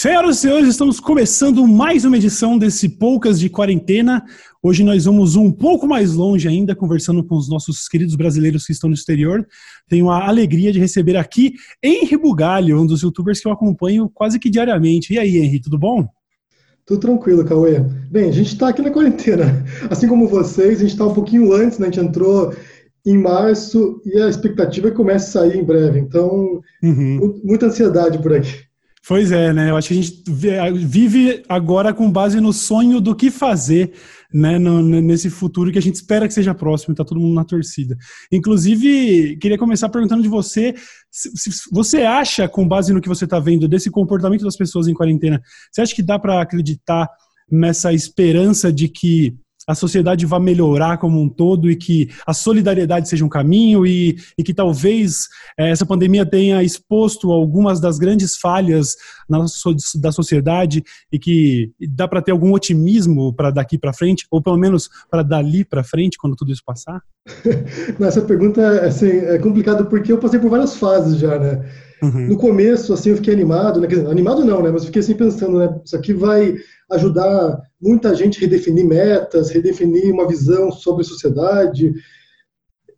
Senhoras e senhores, estamos começando mais uma edição desse Poucas de Quarentena. Hoje nós vamos um pouco mais longe ainda, conversando com os nossos queridos brasileiros que estão no exterior. Tenho a alegria de receber aqui Henri Bugalho, um dos youtubers que eu acompanho quase que diariamente. E aí, Henri, tudo bom? Tudo tranquilo, Cauê. Bem, a gente está aqui na quarentena. Assim como vocês, a gente está um pouquinho antes, né? A gente entrou em março e a expectativa é que comece a sair em breve. Então, uhum. muita ansiedade por aqui. Pois é, né? Eu acho que a gente vive agora com base no sonho do que fazer, né? No, nesse futuro que a gente espera que seja próximo, tá todo mundo na torcida. Inclusive, queria começar perguntando de você, se, se você acha, com base no que você está vendo desse comportamento das pessoas em quarentena, você acha que dá para acreditar nessa esperança de que a sociedade vá melhorar como um todo e que a solidariedade seja um caminho e, e que talvez é, essa pandemia tenha exposto algumas das grandes falhas na, da sociedade e que dá para ter algum otimismo para daqui para frente, ou pelo menos para dali para frente, quando tudo isso passar? Essa pergunta assim, é complicada porque eu passei por várias fases já, né? Uhum. No começo, assim, eu fiquei animado, né? animado não, né? Mas fiquei assim pensando, né? Isso aqui vai ajudar muita gente a redefinir metas, redefinir uma visão sobre a sociedade,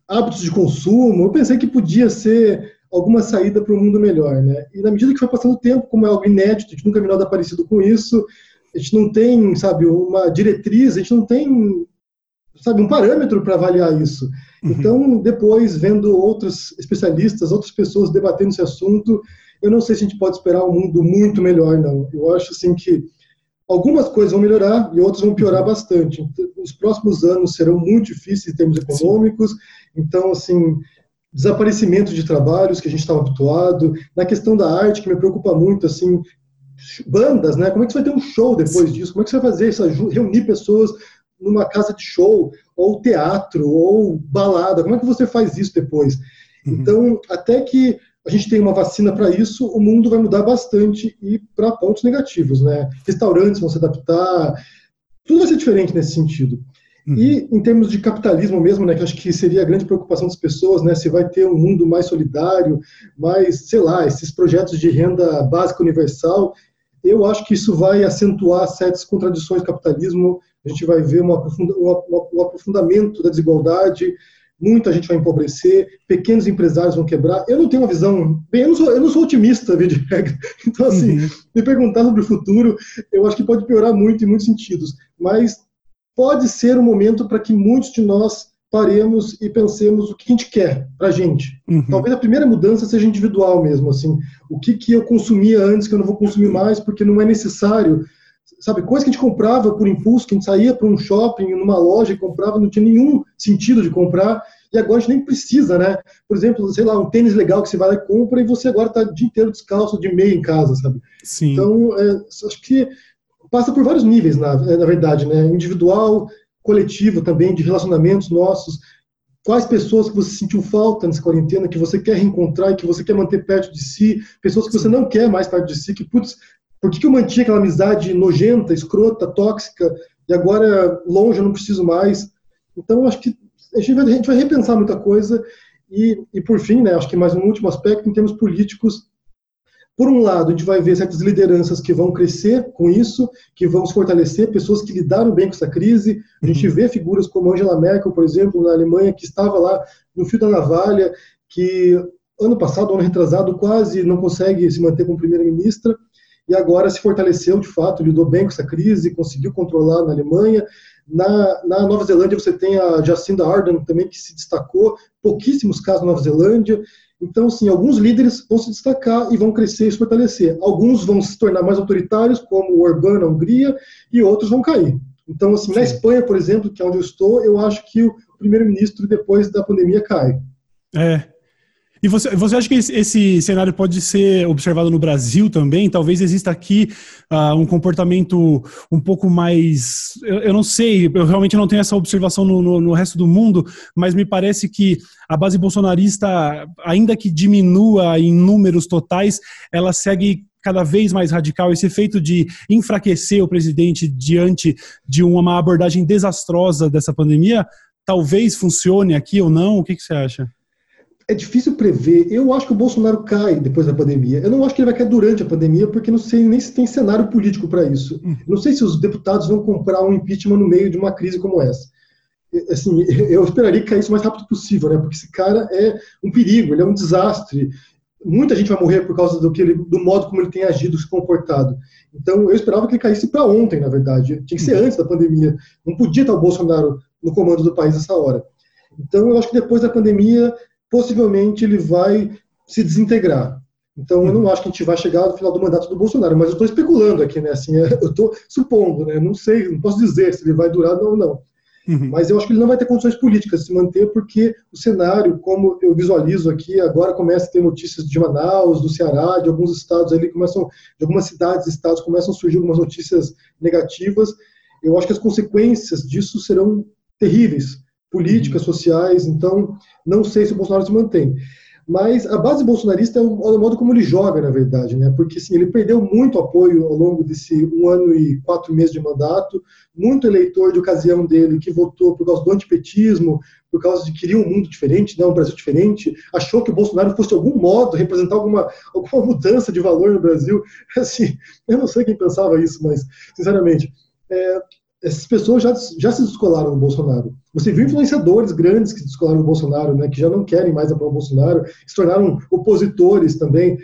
hábitos de consumo. Eu pensei que podia ser alguma saída para um mundo melhor, né? E na medida que foi passando o tempo, como é algo inédito, a gente nunca viu nada parecido com isso, a gente não tem, sabe, uma diretriz, a gente não tem, sabe, um parâmetro para avaliar isso. Uhum. Então, depois, vendo outros especialistas, outras pessoas debatendo esse assunto, eu não sei se a gente pode esperar um mundo muito melhor, não. Eu acho, assim, que Algumas coisas vão melhorar e outras vão piorar bastante. Os próximos anos serão muito difíceis em termos econômicos. Então, assim, desaparecimento de trabalhos que a gente estava habituado. Na questão da arte, que me preocupa muito, assim, bandas, né? Como é que você vai ter um show depois disso? Como é que você vai fazer isso? Reunir pessoas numa casa de show, ou teatro, ou balada. Como é que você faz isso depois? Uhum. Então, até que a gente tem uma vacina para isso, o mundo vai mudar bastante e para pontos negativos, né? Restaurantes vão se adaptar, tudo vai ser diferente nesse sentido. Uhum. E em termos de capitalismo mesmo, né, que acho que seria a grande preocupação das pessoas, né, se vai ter um mundo mais solidário, mais, sei lá, esses projetos de renda básica universal, eu acho que isso vai acentuar certas contradições do capitalismo, a gente vai ver um aprofundamento da desigualdade, muita gente vai empobrecer, pequenos empresários vão quebrar. Eu não tenho uma visão, bem, eu não sou, eu não sou otimista, via de regra. Então, assim, uhum. me perguntar sobre o futuro, eu acho que pode piorar muito em muitos sentidos, mas pode ser um momento para que muitos de nós paremos e pensemos o que a gente quer para a gente. Uhum. Talvez a primeira mudança seja individual mesmo, assim, o que, que eu consumia antes que eu não vou consumir mais porque não é necessário sabe, coisa que a gente comprava por impulso, que a gente saía para um shopping, numa loja e comprava, não tinha nenhum sentido de comprar, e agora a gente nem precisa, né? Por exemplo, sei lá, um tênis legal que você vai lá e compra e você agora está o dia inteiro descalço de meia em casa, sabe? Sim. Então, é, acho que passa por vários níveis, na, na verdade, né? Individual, coletivo também, de relacionamentos nossos, quais pessoas que você sentiu falta nessa quarentena, que você quer reencontrar e que você quer manter perto de si, pessoas que você não quer mais perto de si, que, putz, por que, que eu mantinha aquela amizade nojenta, escrota, tóxica, e agora longe eu não preciso mais? Então, acho que a gente vai, a gente vai repensar muita coisa. E, e, por fim, né, acho que mais um último aspecto, em termos políticos, por um lado, a gente vai ver certas lideranças que vão crescer com isso, que vão se fortalecer, pessoas que lidaram bem com essa crise. A gente uhum. vê figuras como Angela Merkel, por exemplo, na Alemanha, que estava lá no fio da navalha, que ano passado, ano retrasado, quase não consegue se manter como primeira-ministra e agora se fortaleceu de fato, lidou bem com essa crise, conseguiu controlar na Alemanha. Na, na Nova Zelândia você tem a Jacinda Ardern também que se destacou, pouquíssimos casos na Nova Zelândia. Então, sim, alguns líderes vão se destacar e vão crescer e se fortalecer. Alguns vão se tornar mais autoritários, como o Orbán na Hungria, e outros vão cair. Então, assim, na Espanha, por exemplo, que é onde eu estou, eu acho que o primeiro-ministro, depois da pandemia, cai. É, e você, você acha que esse, cenário pode ser observado no Brasil também? Talvez exista aqui uh, um comportamento um pouco mais. Eu, eu, não sei, eu realmente não tenho essa observação no, no, no, resto do mundo, mas me parece que a base bolsonarista, ainda que diminua em números totais, ela segue cada vez mais radical, esse efeito de enfraquecer o presidente diante de uma abordagem desastrosa dessa pandemia, talvez funcione aqui ou não? O que, que você acha? É difícil prever. Eu acho que o Bolsonaro cai depois da pandemia. Eu não acho que ele vai cair durante a pandemia, porque não sei nem se tem cenário político para isso. Uhum. Não sei se os deputados vão comprar um impeachment no meio de uma crise como essa. Assim, eu esperaria que caísse o mais rápido possível, né? Porque esse cara é um perigo, ele é um desastre. Muita gente vai morrer por causa do, que ele, do modo como ele tem agido, se comportado. Então, eu esperava que ele caísse para ontem, na verdade. Tinha que ser uhum. antes da pandemia. Não podia estar o Bolsonaro no comando do país nessa hora. Então, eu acho que depois da pandemia, possivelmente ele vai se desintegrar. Então, eu não acho que a gente vai chegar no final do mandato do Bolsonaro, mas eu estou especulando aqui, né? Assim, eu estou supondo, né? Não sei, não posso dizer se ele vai durar ou não. Uhum. Mas eu acho que ele não vai ter condições políticas de se manter, porque o cenário, como eu visualizo aqui, agora começa a ter notícias de Manaus, do Ceará, de alguns estados ali, começam, de algumas cidades e estados começam a surgir algumas notícias negativas. Eu acho que as consequências disso serão terríveis políticas, uhum. sociais, então não sei se o Bolsonaro se mantém. Mas a base bolsonarista é o, é o modo como ele joga, na verdade, né? Porque assim, ele perdeu muito apoio ao longo desse um ano e quatro meses de mandato, muito eleitor de ocasião dele que votou por causa do antipetismo, por causa de queria um mundo diferente, né, um Brasil diferente, achou que o Bolsonaro fosse de algum modo representar alguma, alguma mudança de valor no Brasil. Assim, eu não sei quem pensava isso, mas, sinceramente, é, essas pessoas já, já se descolaram do Bolsonaro. Você viu influenciadores grandes que descolaram do Bolsonaro, né, que já não querem mais apoiar o Bolsonaro, se tornaram opositores também.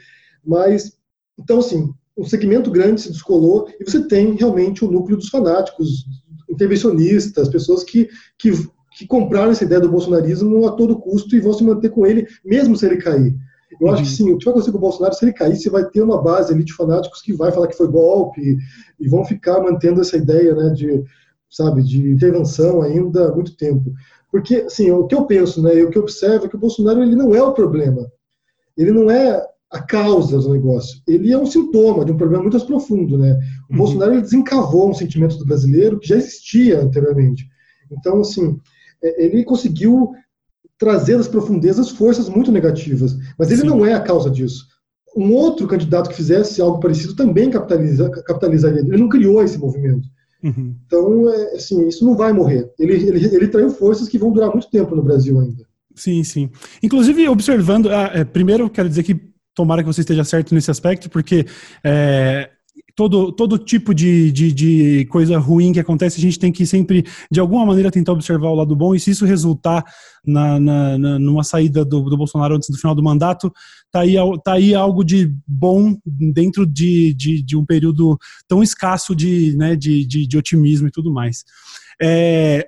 Mas, então, assim, um segmento grande se descolou e você tem realmente o núcleo dos fanáticos, intervencionistas, pessoas que, que, que compraram essa ideia do bolsonarismo a todo custo e vão se manter com ele, mesmo se ele cair. Eu uhum. acho que sim, o que vai acontecer com o Bolsonaro, se ele cair, você vai ter uma base ali de fanáticos que vai falar que foi golpe e, vão ficar mantendo essa ideia, né, de, sabe, de intervenção ainda há muito tempo. Porque, assim, o que eu penso, né, e o que eu observo é que o Bolsonaro ele não é o problema. Ele não é a causa do negócio. Ele é um sintoma de um problema muito mais profundo, né? O uhum. Bolsonaro ele desencavou um sentimento do brasileiro que já existia anteriormente. Então, assim, é, ele conseguiu trazer das profundezas forças muito negativas. Mas ele Sim. não é a causa disso. Um outro candidato que fizesse algo parecido também capitaliza, capitalizaria. Ele não criou esse movimento. Uhum. Então, é, assim, isso não vai morrer. Ele, ele, ele traiu forças que vão durar muito tempo no Brasil ainda. Sim, sim. Inclusive, observando, ah, é, primeiro quero dizer que tomara que você esteja certo nesse aspecto, porque é, todo, todo tipo de, de, de, coisa ruim que acontece, a gente tem que sempre, de alguma maneira, tentar observar o lado bom, e se isso resultar na, na, na numa saída do, do, Bolsonaro antes do final do mandato, tá aí, tá aí algo de bom dentro de, de, de um período tão escasso de, né, de, de, de otimismo e tudo mais. É,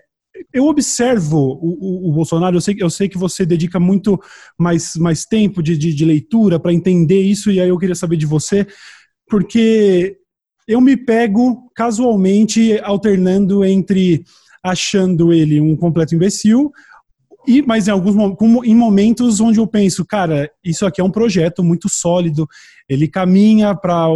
eu observo o, o, o, Bolsonaro, eu sei, eu sei que você dedica muito mais, mais tempo de, de, de leitura para entender isso, e aí eu queria saber de você, porque eu me pego casualmente alternando entre achando ele um completo imbecil e, mas em alguns em momentos onde eu penso, cara, isso aqui é um projeto muito sólido, ele caminha para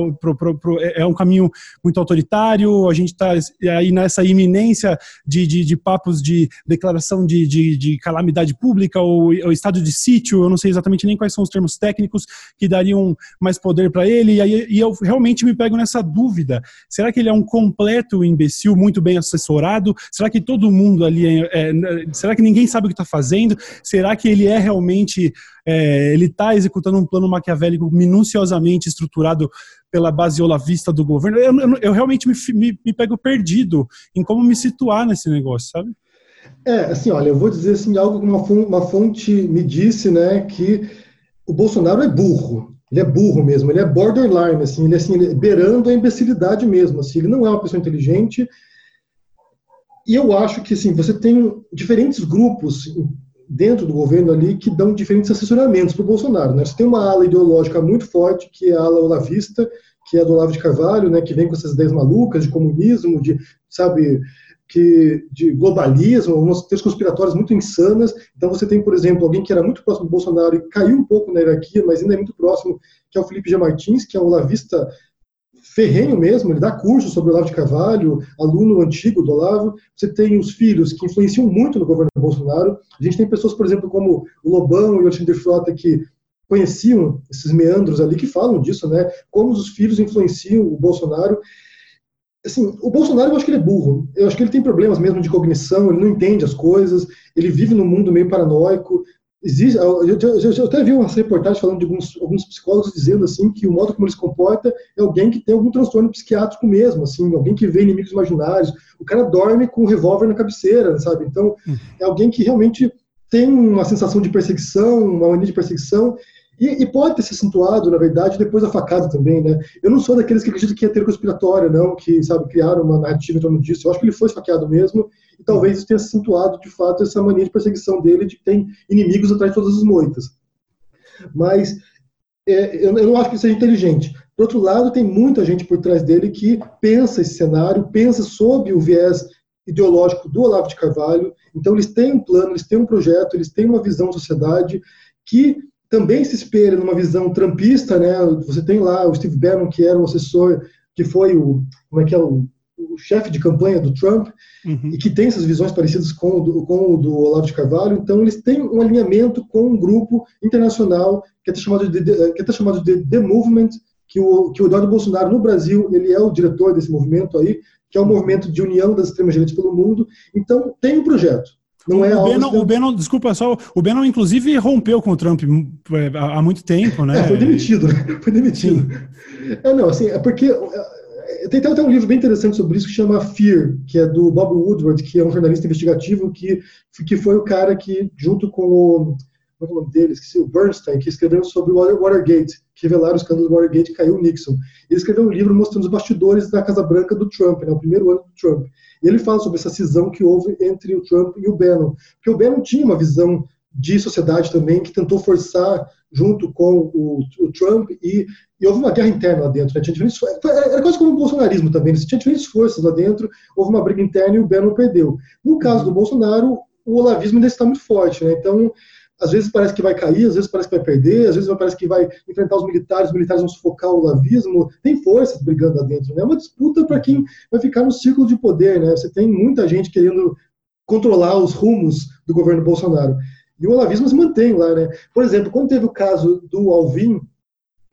é, é um caminho muito autoritário, a gente está aí nessa iminência de, de, de papos de declaração de, de, de calamidade pública ou, ou, estado de sítio, eu não sei exatamente nem quais são os termos técnicos que dariam mais poder para ele, e, aí, e eu realmente me pego nessa dúvida, será que ele é um completo imbecil, muito bem assessorado? Será que todo mundo ali, é, é, será que ninguém sabe o que está fazendo? Será que ele é realmente é, ele está executando um plano maquiavélico minuciosamente estruturado pela base olavista do governo. Eu, eu, eu realmente me, me, me, pego perdido em como me situar nesse negócio, sabe? É, assim, olha, eu vou dizer assim, algo que uma, fonte, uma fonte me disse, né, que o Bolsonaro é burro. Ele é burro mesmo, ele é borderline, assim, ele assim, ele é beirando a imbecilidade mesmo, assim, ele não é uma pessoa inteligente. E eu acho que, assim, você tem diferentes grupos dentro do governo ali que dão diferentes assessoramentos para o Bolsonaro. Né? Você tem uma ala ideológica muito forte, que é a ala olavista, que é do Olavo de Carvalho, né, que vem com essas ideias malucas de comunismo, de, sabe, que, de globalismo, umas teorias conspiratórias muito insanas. Então você tem, por exemplo, alguém que era muito próximo do Bolsonaro e caiu um pouco na hierarquia, mas ainda é muito próximo, que é o Felipe G. Martins, que é um olavista ferrenho mesmo, ele dá curso sobre o Olavo de Carvalho, aluno antigo do Olavo. Você tem os filhos que influenciam muito no governo Bolsonaro. A gente tem pessoas, por exemplo, como o Lobão e o Alexandre Frota, que conheciam esses meandros ali, que falam disso, né? Como os filhos influenciam o Bolsonaro. Assim, o Bolsonaro, eu acho que ele é burro. Eu acho que ele tem problemas mesmo de cognição, ele não entende as coisas, ele vive num mundo meio paranoico. Existe, eu, eu, eu, até vi uma reportagem falando de alguns, alguns psicólogos dizendo assim que o modo como ele se comporta é alguém que tem algum transtorno psiquiátrico mesmo, assim, alguém que vê inimigos imaginários. O cara dorme com um revólver na cabeceira, sabe? Então, hum. é alguém que realmente tem uma sensação de perseguição, uma mania de perseguição, e, e, pode ter se acentuado, na verdade, depois da facada também, né? Eu não sou daqueles que acreditam que ia ter conspiratória, não, que, sabe, criaram uma narrativa em torno disso. Eu acho que ele foi esfaqueado mesmo, e talvez isso tenha acentuado, de fato, essa mania de perseguição dele, de que tem inimigos atrás de todas as moitas. Mas é, eu, eu não acho que seja inteligente. Por outro lado, tem muita gente por trás dele que pensa esse cenário, pensa sob o viés ideológico do Olavo de Carvalho. Então, eles têm um plano, eles têm um projeto, eles têm uma visão de sociedade que também se espelha numa visão trumpista, né? Você tem lá o Steve Bannon, que era o assessor, que foi o, como é que é, o, o chefe de campanha do Trump, uhum. e que tem essas visões parecidas com o, do, com o do Olavo de Carvalho. Então, eles têm um alinhamento com um grupo internacional que é chamado de, que é chamado de The Movement, que o, que o Eduardo Bolsonaro, no Brasil, ele é o diretor desse movimento aí, que é o movimento de união das extremas direitas pelo mundo. Então, tem um projeto. Não é o, Bannon, o Bannon, desculpa só, o Bannon inclusive rompeu com o Trump é, há muito tempo, né? É, foi demitido, né? Foi demitido. Sim. É, não, assim, é porque é, tem até um livro bem interessante sobre isso que chama Fear, que é do Bob Woodward, que é um jornalista investigativo que, que foi o cara que, junto com o como é o nome dele? Esqueci, o Bernstein, que escreveu sobre o Watergate, que revelaram o escândalo do Watergate e caiu o Nixon. Ele escreveu um livro mostrando os bastidores da Casa Branca do Trump, né, o primeiro ano do Trump. E ele fala sobre essa cisão que houve entre o Trump e o Bannon. Porque o Bannon tinha uma visão de sociedade também que tentou forçar junto com o, o Trump e, e, houve uma guerra interna lá dentro. Né? Tinha diferentes, era quase como o bolsonarismo também. Né? Tinha diferentes forças lá dentro, houve uma briga interna e o Bannon perdeu. No caso do Bolsonaro, o olavismo ainda está muito forte. Né? Então, às vezes parece que vai cair, às vezes parece que vai perder, às vezes parece que vai enfrentar os militares, os militares vão sufocar o lavismo. Tem forças brigando lá dentro, né? É uma disputa para quem vai ficar no círculo de poder, né? Você tem muita gente querendo controlar os rumos do governo Bolsonaro. E o olavismo se mantém lá, né? Por exemplo, quando teve o caso do Alvin,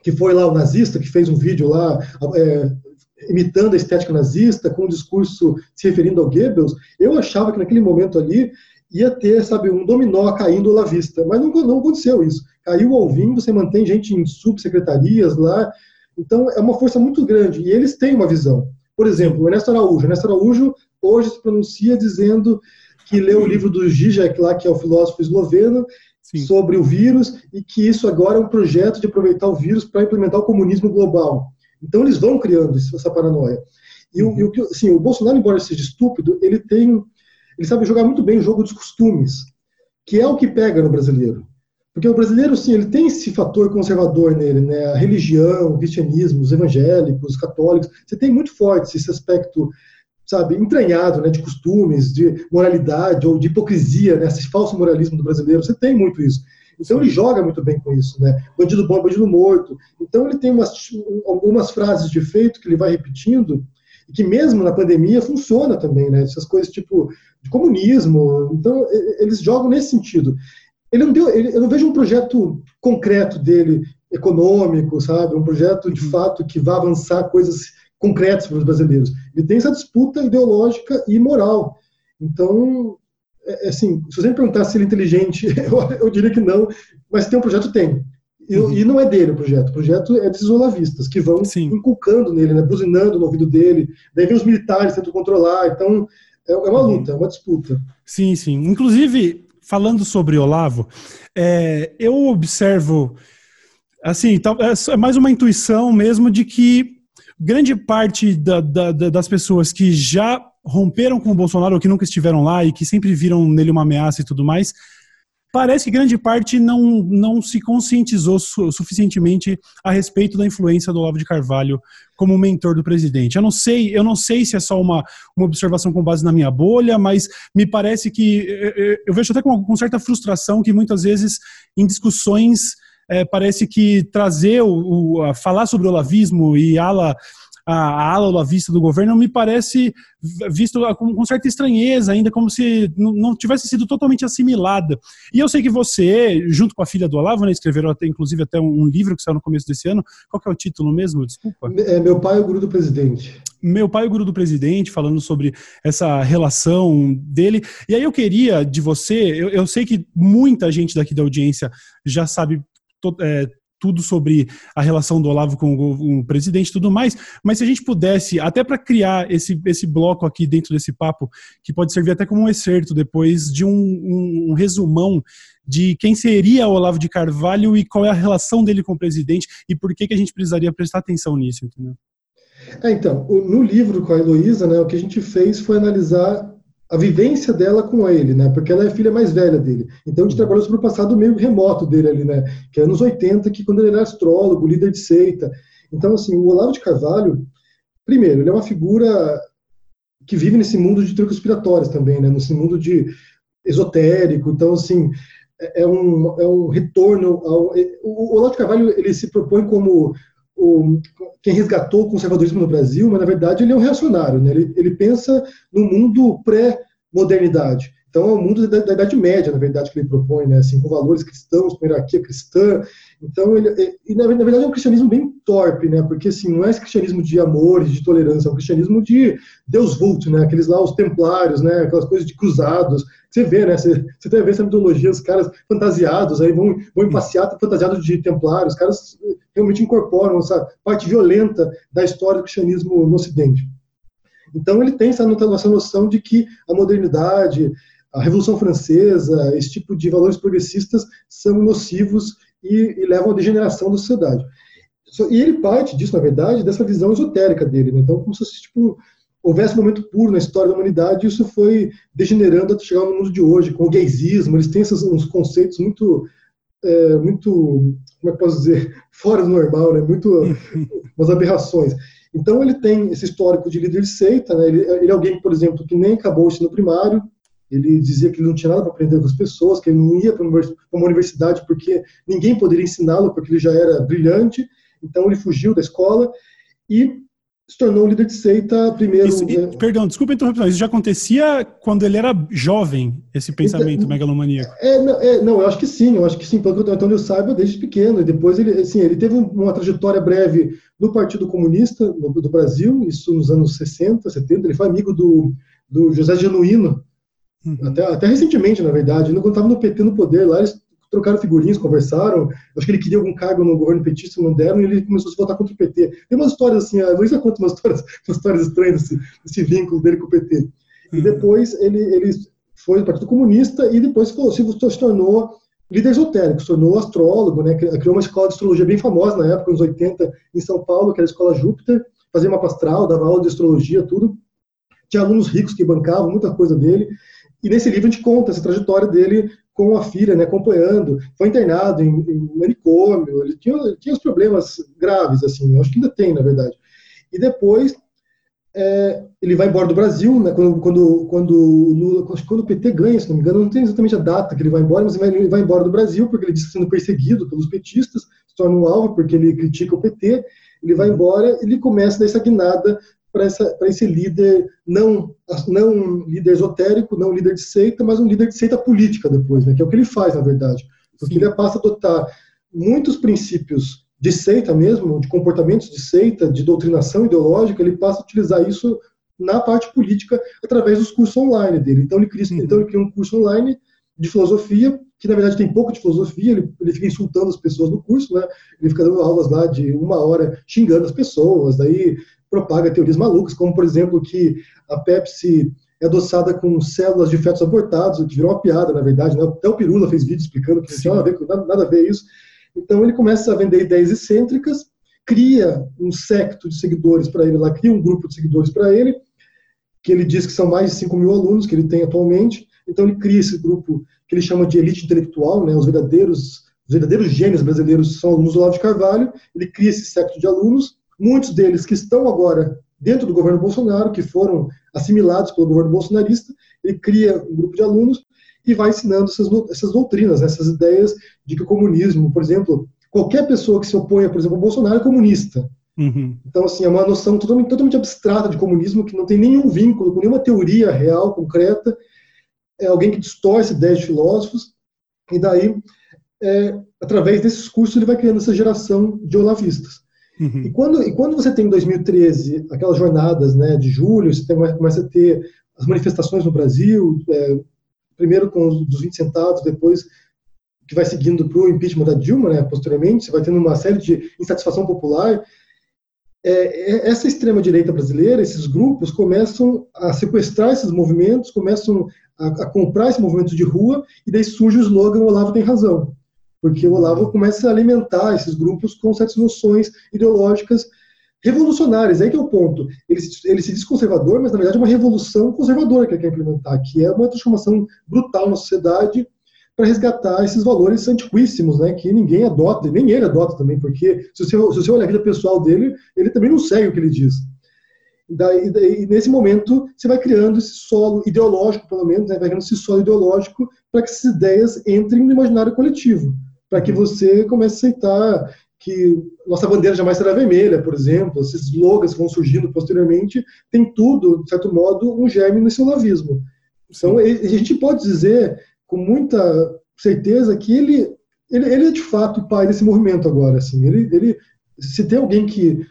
que foi lá o nazista, que fez um vídeo lá é, imitando a estética nazista, com um discurso se referindo ao Goebbels, eu achava que naquele momento ali ia ter, sabe, um dominó caindo lá vista. Mas não, não aconteceu isso. Caiu o Alvim, você mantém gente em subsecretarias lá. Então, é uma força muito grande. E eles têm uma visão. Por exemplo, o Ernesto Araújo. O Ernesto Araújo hoje se pronuncia dizendo que leu o livro do Zizek lá, que é o filósofo esloveno, Sim. sobre o vírus, e que isso agora é um projeto de aproveitar o vírus para implementar o comunismo global. Então, eles vão criando essa paranoia. E, o, e o, assim, o Bolsonaro, embora seja estúpido, ele tem ele sabe jogar muito bem o jogo dos costumes, que é o que pega no brasileiro. Porque o brasileiro, sim, ele tem esse fator conservador nele, né? A religião, o cristianismo, os evangélicos, os católicos. Você tem muito forte esse aspecto, sabe, entranhado, né? De costumes, de moralidade ou de hipocrisia, né? Esse falso moralismo do brasileiro. Você tem muito isso. Então ele joga muito bem com isso, né? Bandido bom, bandido morto. Então ele tem umas, algumas frases de efeito que ele vai repetindo e que mesmo na pandemia funciona também, né? Essas coisas tipo de comunismo. Então, eles jogam nesse sentido. Ele não deu, ele, eu não vejo um projeto concreto dele, econômico, sabe? Um projeto de uhum. fato que vá avançar coisas concretas para os brasileiros. Ele tem essa disputa ideológica e moral. Então, é, é assim, se você me perguntar se ele é inteligente, eu, eu diria que não, mas tem um projeto, tem. E, uhum. e, não é dele o projeto. O projeto é desses olavistas, que vão Sim. inculcando nele, né, buzinando no ouvido dele. Daí vem os militares tentam controlar. Então, é, é uma uhum. luta, é uma disputa. Sim, sim. Inclusive, falando sobre Olavo, é, eu observo, assim, é mais uma intuição mesmo de que grande parte da, da, das pessoas que já romperam com o Bolsonaro ou que nunca estiveram lá e que sempre viram nele uma ameaça e tudo mais, parece que grande parte não, não se conscientizou su suficientemente a respeito da influência do Olavo de Carvalho como mentor do presidente. Eu não sei, eu não sei se é só uma, uma observação com base na minha bolha, mas me parece que eu, eu vejo até com, com, certa frustração que muitas vezes em discussões é, parece que trazer o, o falar sobre o olavismo e ala a, a ala olavista do governo me parece visto com, com certa estranheza, ainda como se não tivesse sido totalmente assimilada. E eu sei que você, junto com a filha do Olavo, né, escreveram até, inclusive até um, um livro que saiu no começo desse ano. Qual que é o título mesmo? Desculpa. É Meu Pai, o Guru do Presidente. Meu Pai, o Guru do Presidente, falando sobre essa relação dele. E aí eu queria de você, eu, eu sei que muita gente daqui da audiência já sabe é, tudo sobre a relação do Olavo com o, o presidente e tudo mais, mas se a gente pudesse, até para criar esse, esse bloco aqui dentro desse papo, que pode servir até como um excerto depois de um, um, um resumão de quem seria o Olavo de Carvalho e qual é a relação dele com o presidente e por que, que a gente precisaria prestar atenção nisso, entendeu? É, então, no livro com a Heloísa, né, o que a gente fez foi analisar a vivência dela com ele, né? Porque ela é a filha mais velha dele. Então a gente trabalhou sobre o passado meio remoto dele ali, né? Que é anos 80, que quando ele era astrólogo, líder de seita. Então, assim, o Olavo de Carvalho, primeiro, ele é uma figura que vive nesse mundo de teorias conspiratórias também, né? Nesse mundo de esotérico. Então, assim, é, é um, é um retorno ao... O Olavo de Carvalho, ele se propõe como o, quem resgatou o conservadorismo no Brasil, mas na verdade ele é um reacionário, né? ele, ele pensa no mundo pré-modernidade. Então é o mundo da, da, Idade Média, na verdade, que ele propõe, né? assim, com valores cristãos, com hierarquia cristã. Então, ele, e, na, na, verdade é um cristianismo bem torpe, né? porque assim, não é esse cristianismo de amor, de tolerância, é um cristianismo de Deus vulto, né? aqueles lá, os templários, né? aquelas coisas de cruzados, você vê, né? Você, você até vê essa mitologia, os caras fantasiados, aí vão, vão em passeata fantasiados de templários, os caras realmente incorporam essa parte violenta da história do cristianismo no Ocidente. Então ele tem essa noção de que a modernidade, a Revolução Francesa, esse tipo de valores progressistas são nocivos e, e levam à degeneração da sociedade. E ele parte disso, na verdade, dessa visão esotérica dele. Né? Então, como se tipo, houvesse um momento puro na história da humanidade, e isso foi degenerando até chegar no mundo de hoje, com o gaysismo, eles têm esses, uns conceitos muito, é, muito, como é que posso dizer, fora do normal, né? muito, umas aberrações. Então ele tem esse histórico de líder de seita, né? ele, ele é alguém, por exemplo, que nem acabou o ensino primário, ele dizia que ele não tinha nada para aprender com as pessoas, que ele não ia para uma universidade porque ninguém poderia ensiná-lo, porque ele já era brilhante, então ele fugiu da escola, e se tornou líder de seita primeiro. Isso, e, né? Perdão, desculpa a interrupção, isso já acontecia quando ele era jovem, esse pensamento então, megalomaníaco? É não, é, não, eu acho que sim, eu acho que sim, pelo que eu, eu saiba, desde pequeno. E depois ele, assim, ele teve uma trajetória breve no Partido Comunista do, do Brasil, isso nos anos 60, 70. Ele foi amigo do, do José Genuíno, uhum. até, até recentemente, na verdade. Quando estava no PT no poder lá, eles trocaram figurinhas, conversaram. Acho que ele queria algum cargo no governo petista, não deram, e ele começou a se votar contra o PT. Tem umas histórias assim, a Luísa conta umas histórias, umas histórias estranhas desse, desse vínculo dele com o PT. E uhum. depois ele, ele foi do Partido Comunista e depois se, se tornou líder esotérico, se tornou astrólogo, né, criou uma escola de astrologia bem famosa na época, nos 80, em São Paulo, que era a Escola Júpiter, fazia mapa astral, dava aula de astrologia, tudo. Tinha alunos ricos que bancavam muita coisa dele. E nesse livro a gente conta essa trajetória dele com a filha, né, acompanhando. Foi internado em, em manicômio, ele tinha, ele tinha os problemas graves, assim, acho que ainda tem, na verdade. E depois é, ele vai embora do Brasil, né, quando, quando, quando, quando o PT ganha, se não me engano, não tem exatamente a data que ele vai embora, mas ele vai, ele vai embora do Brasil porque ele diz que está sendo perseguido pelos petistas, se torna um alvo porque ele critica o PT, ele vai embora e ele começa essa guinada para esse líder, não, não líder esotérico, não líder de seita, mas um líder de seita política depois, né, que é o que ele faz, na verdade. Porque Sim. ele passa a adotar muitos princípios de seita mesmo, de comportamentos de seita, de doutrinação ideológica, ele passa a utilizar isso na parte política através dos cursos online dele. Então ele cria, uhum. então ele cria um curso online de filosofia, que na verdade tem pouco de filosofia, ele, ele fica insultando as pessoas no curso, né? Ele fica dando aulas lá de uma hora xingando as pessoas, daí propaga teorias malucas, como, por exemplo, que a Pepsi é adoçada com células de fetos abortados, que virou uma piada, na verdade. Né? Até o Pirula fez vídeo explicando que não tinha nada a, ver, nada, nada a ver isso. Então, ele começa a vender ideias excêntricas, cria um secto de seguidores para ele lá, cria um grupo de seguidores para ele, que ele diz que são mais de 5 mil alunos que ele tem atualmente. Então, ele cria esse grupo que ele chama de elite intelectual, né? os verdadeiros os verdadeiros gênios brasileiros são alunos do Olavo de Carvalho, ele cria esse secto de alunos, muitos deles que estão agora dentro do governo Bolsonaro, que foram assimilados pelo governo bolsonarista, ele cria um grupo de alunos e vai ensinando essas, essas doutrinas, essas ideias de que o comunismo, por exemplo, qualquer pessoa que se oponha, por exemplo, ao Bolsonaro é comunista. Uhum. Então, assim, é uma noção totalmente, totalmente abstrata de comunismo, que não tem nenhum vínculo com nenhuma teoria real, concreta. É alguém que distorce ideias de filósofos, e daí, é, através desses cursos, ele vai criando essa geração de olavistas. Uhum. E, quando, e quando você tem em 2013 aquelas jornadas né, de julho, você tem, começa a ter as manifestações no Brasil, é, primeiro com os dos 20 centavos, depois que vai seguindo para o impeachment da Dilma, né, posteriormente, você vai tendo uma série de insatisfação popular. É, é, essa extrema-direita brasileira, esses grupos, começam a sequestrar esses movimentos, começam a, a, comprar esse movimento de rua, e daí surge o slogan Olavo tem razão. Porque o Olavo começa a alimentar esses grupos com certas noções ideológicas revolucionárias. Aí que é o ponto. Ele, ele se diz conservador, mas na verdade é uma revolução conservadora que ele quer implementar, que é uma transformação brutal na sociedade para resgatar esses valores antiquíssimos, né, que ninguém adota, nem ele adota também, porque se você, se você olhar a vida pessoal dele, ele também não segue o que ele diz. Daí, daí, nesse momento, você vai criando esse solo ideológico, pelo menos, né, vai criando esse solo ideológico para que essas ideias entrem no imaginário coletivo, para que você comece a aceitar que nossa bandeira jamais será vermelha, por exemplo, esses slogans que vão surgindo posteriormente, tem tudo, de certo modo, um germe nesse olavismo. Então, a gente pode dizer com muita certeza que ele, ele, ele é de fato o pai desse movimento agora. Assim. Ele, ele, se tem alguém que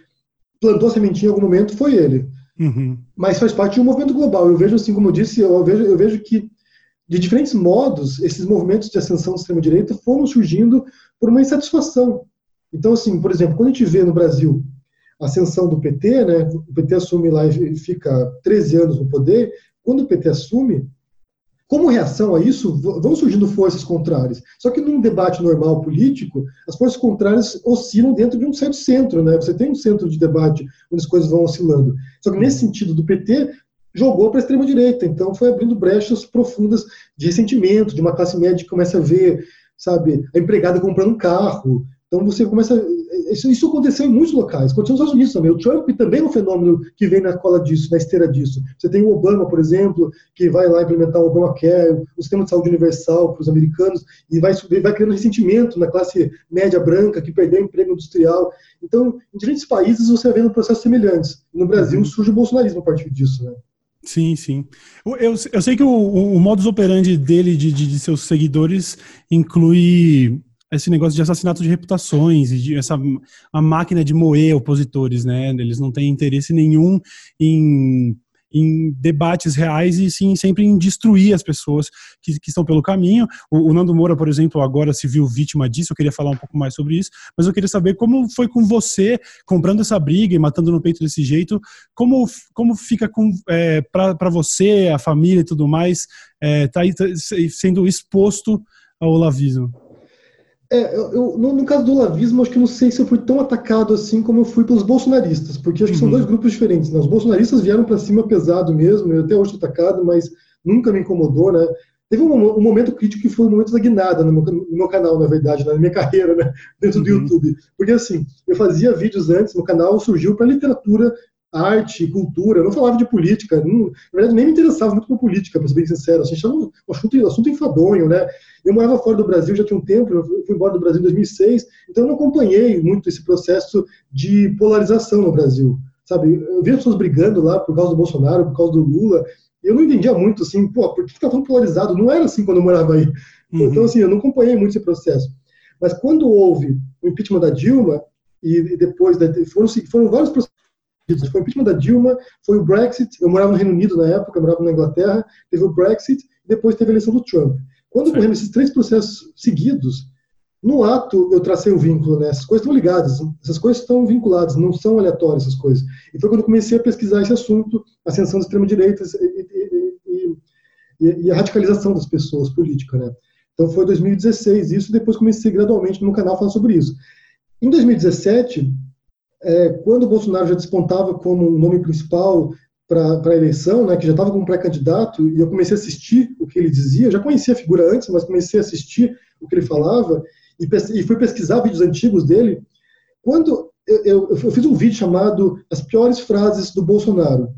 plantou a sementinha em algum momento, foi ele. Uhum. Mas faz parte de um movimento global. Eu vejo, assim, como eu disse, eu vejo, eu vejo que, de diferentes modos, esses movimentos de ascensão da extrema-direita foram surgindo por uma insatisfação. Então, assim, por exemplo, quando a gente vê no Brasil a ascensão do PT, né, o PT assume lá e fica 13 anos no poder, quando o PT assume, como reação a isso, vão surgindo forças contrárias. Só que num debate normal político, as forças contrárias oscilam dentro de um certo centro, né? Você tem um centro de debate onde as coisas vão oscilando. Só que nesse sentido do PT, jogou para a extrema direita, então foi abrindo brechas profundas de ressentimento, de uma classe média que começa a ver, sabe, a empregada comprando um carro, então você começa. Isso, isso, aconteceu em muitos locais. Aconteceu nos Estados Unidos também. O Trump também é um fenômeno que vem na cola disso, na esteira disso. Você tem o Obama, por exemplo, que vai lá implementar o Obamacare, o sistema de saúde universal para os americanos, e vai, vai criando ressentimento na classe média branca que perdeu o emprego industrial. Então, em diferentes países você vai vendo processos semelhantes. No Brasil uhum. surge o bolsonarismo a partir disso, né? Sim, sim. Eu, eu sei que o, o modus operandi dele, de, de, de seus seguidores, inclui esse negócio de assassinato de reputações e de essa a máquina de moer opositores, né? Eles não têm interesse nenhum em, em debates reais e sim sempre em destruir as pessoas que, que estão pelo caminho. O, o, Nando Moura, por exemplo, agora se viu vítima disso. Eu queria falar um pouco mais sobre isso, mas eu queria saber como foi com você comprando essa briga e matando no peito desse jeito. Como como fica com é, para você, a família e tudo mais, é, tá, tá sendo exposto ao lavismo? É, eu, eu, no, no, caso do olavismo, acho que não sei se eu fui tão atacado assim como eu fui pelos bolsonaristas, porque acho que uhum. são dois grupos diferentes. Né? Os bolsonaristas vieram para cima pesado mesmo, eu até hoje estou atacado, mas nunca me incomodou, né? Teve um, um, momento crítico que foi um momento da guinada no meu, no meu canal, na verdade, na minha carreira, né? Dentro do uhum. YouTube. Porque assim, eu fazia vídeos antes, meu canal surgiu para literatura arte, cultura, eu não falava de política, não, na verdade nem me interessava muito por política, para ser bem sincero, assim, achava um assunto, assunto enfadonho, né? Eu morava fora do Brasil já tinha um tempo, eu fui embora do Brasil em 2006, então eu não acompanhei muito esse processo de polarização no Brasil, sabe? Eu vi as pessoas brigando lá por causa do Bolsonaro, por causa do Lula, eu não entendia muito, assim, pô, por que fica tão polarizado? Não era assim quando eu morava aí. Uhum. Então, assim, eu não acompanhei muito esse processo. Mas quando houve o impeachment da Dilma, e depois foram, foram vários processos foi o impeachment da Dilma, foi o Brexit. Eu morava no Reino Unido na época, eu morava na Inglaterra. Teve o Brexit, depois teve a eleição do Trump. Quando ocorreram esses três processos seguidos, no ato eu tracei o vínculo, né? Essas coisas estão ligadas, essas coisas estão vinculadas, não são aleatórias essas coisas. E foi quando eu comecei a pesquisar esse assunto, ascensão da extrema-direita e, e, e, e, a radicalização das pessoas política, né? Então foi 2016 isso, depois comecei gradualmente no canal a falar sobre isso. Em 2017, é, quando o Bolsonaro já despontava como um nome principal para a eleição, né, que já estava como pré-candidato, e eu comecei a assistir o que ele dizia, eu já conhecia a figura antes, mas comecei a assistir o que ele falava, e, e fui pesquisar vídeos antigos dele, quando eu, eu, eu, fiz um vídeo chamado As Piores Frases do Bolsonaro,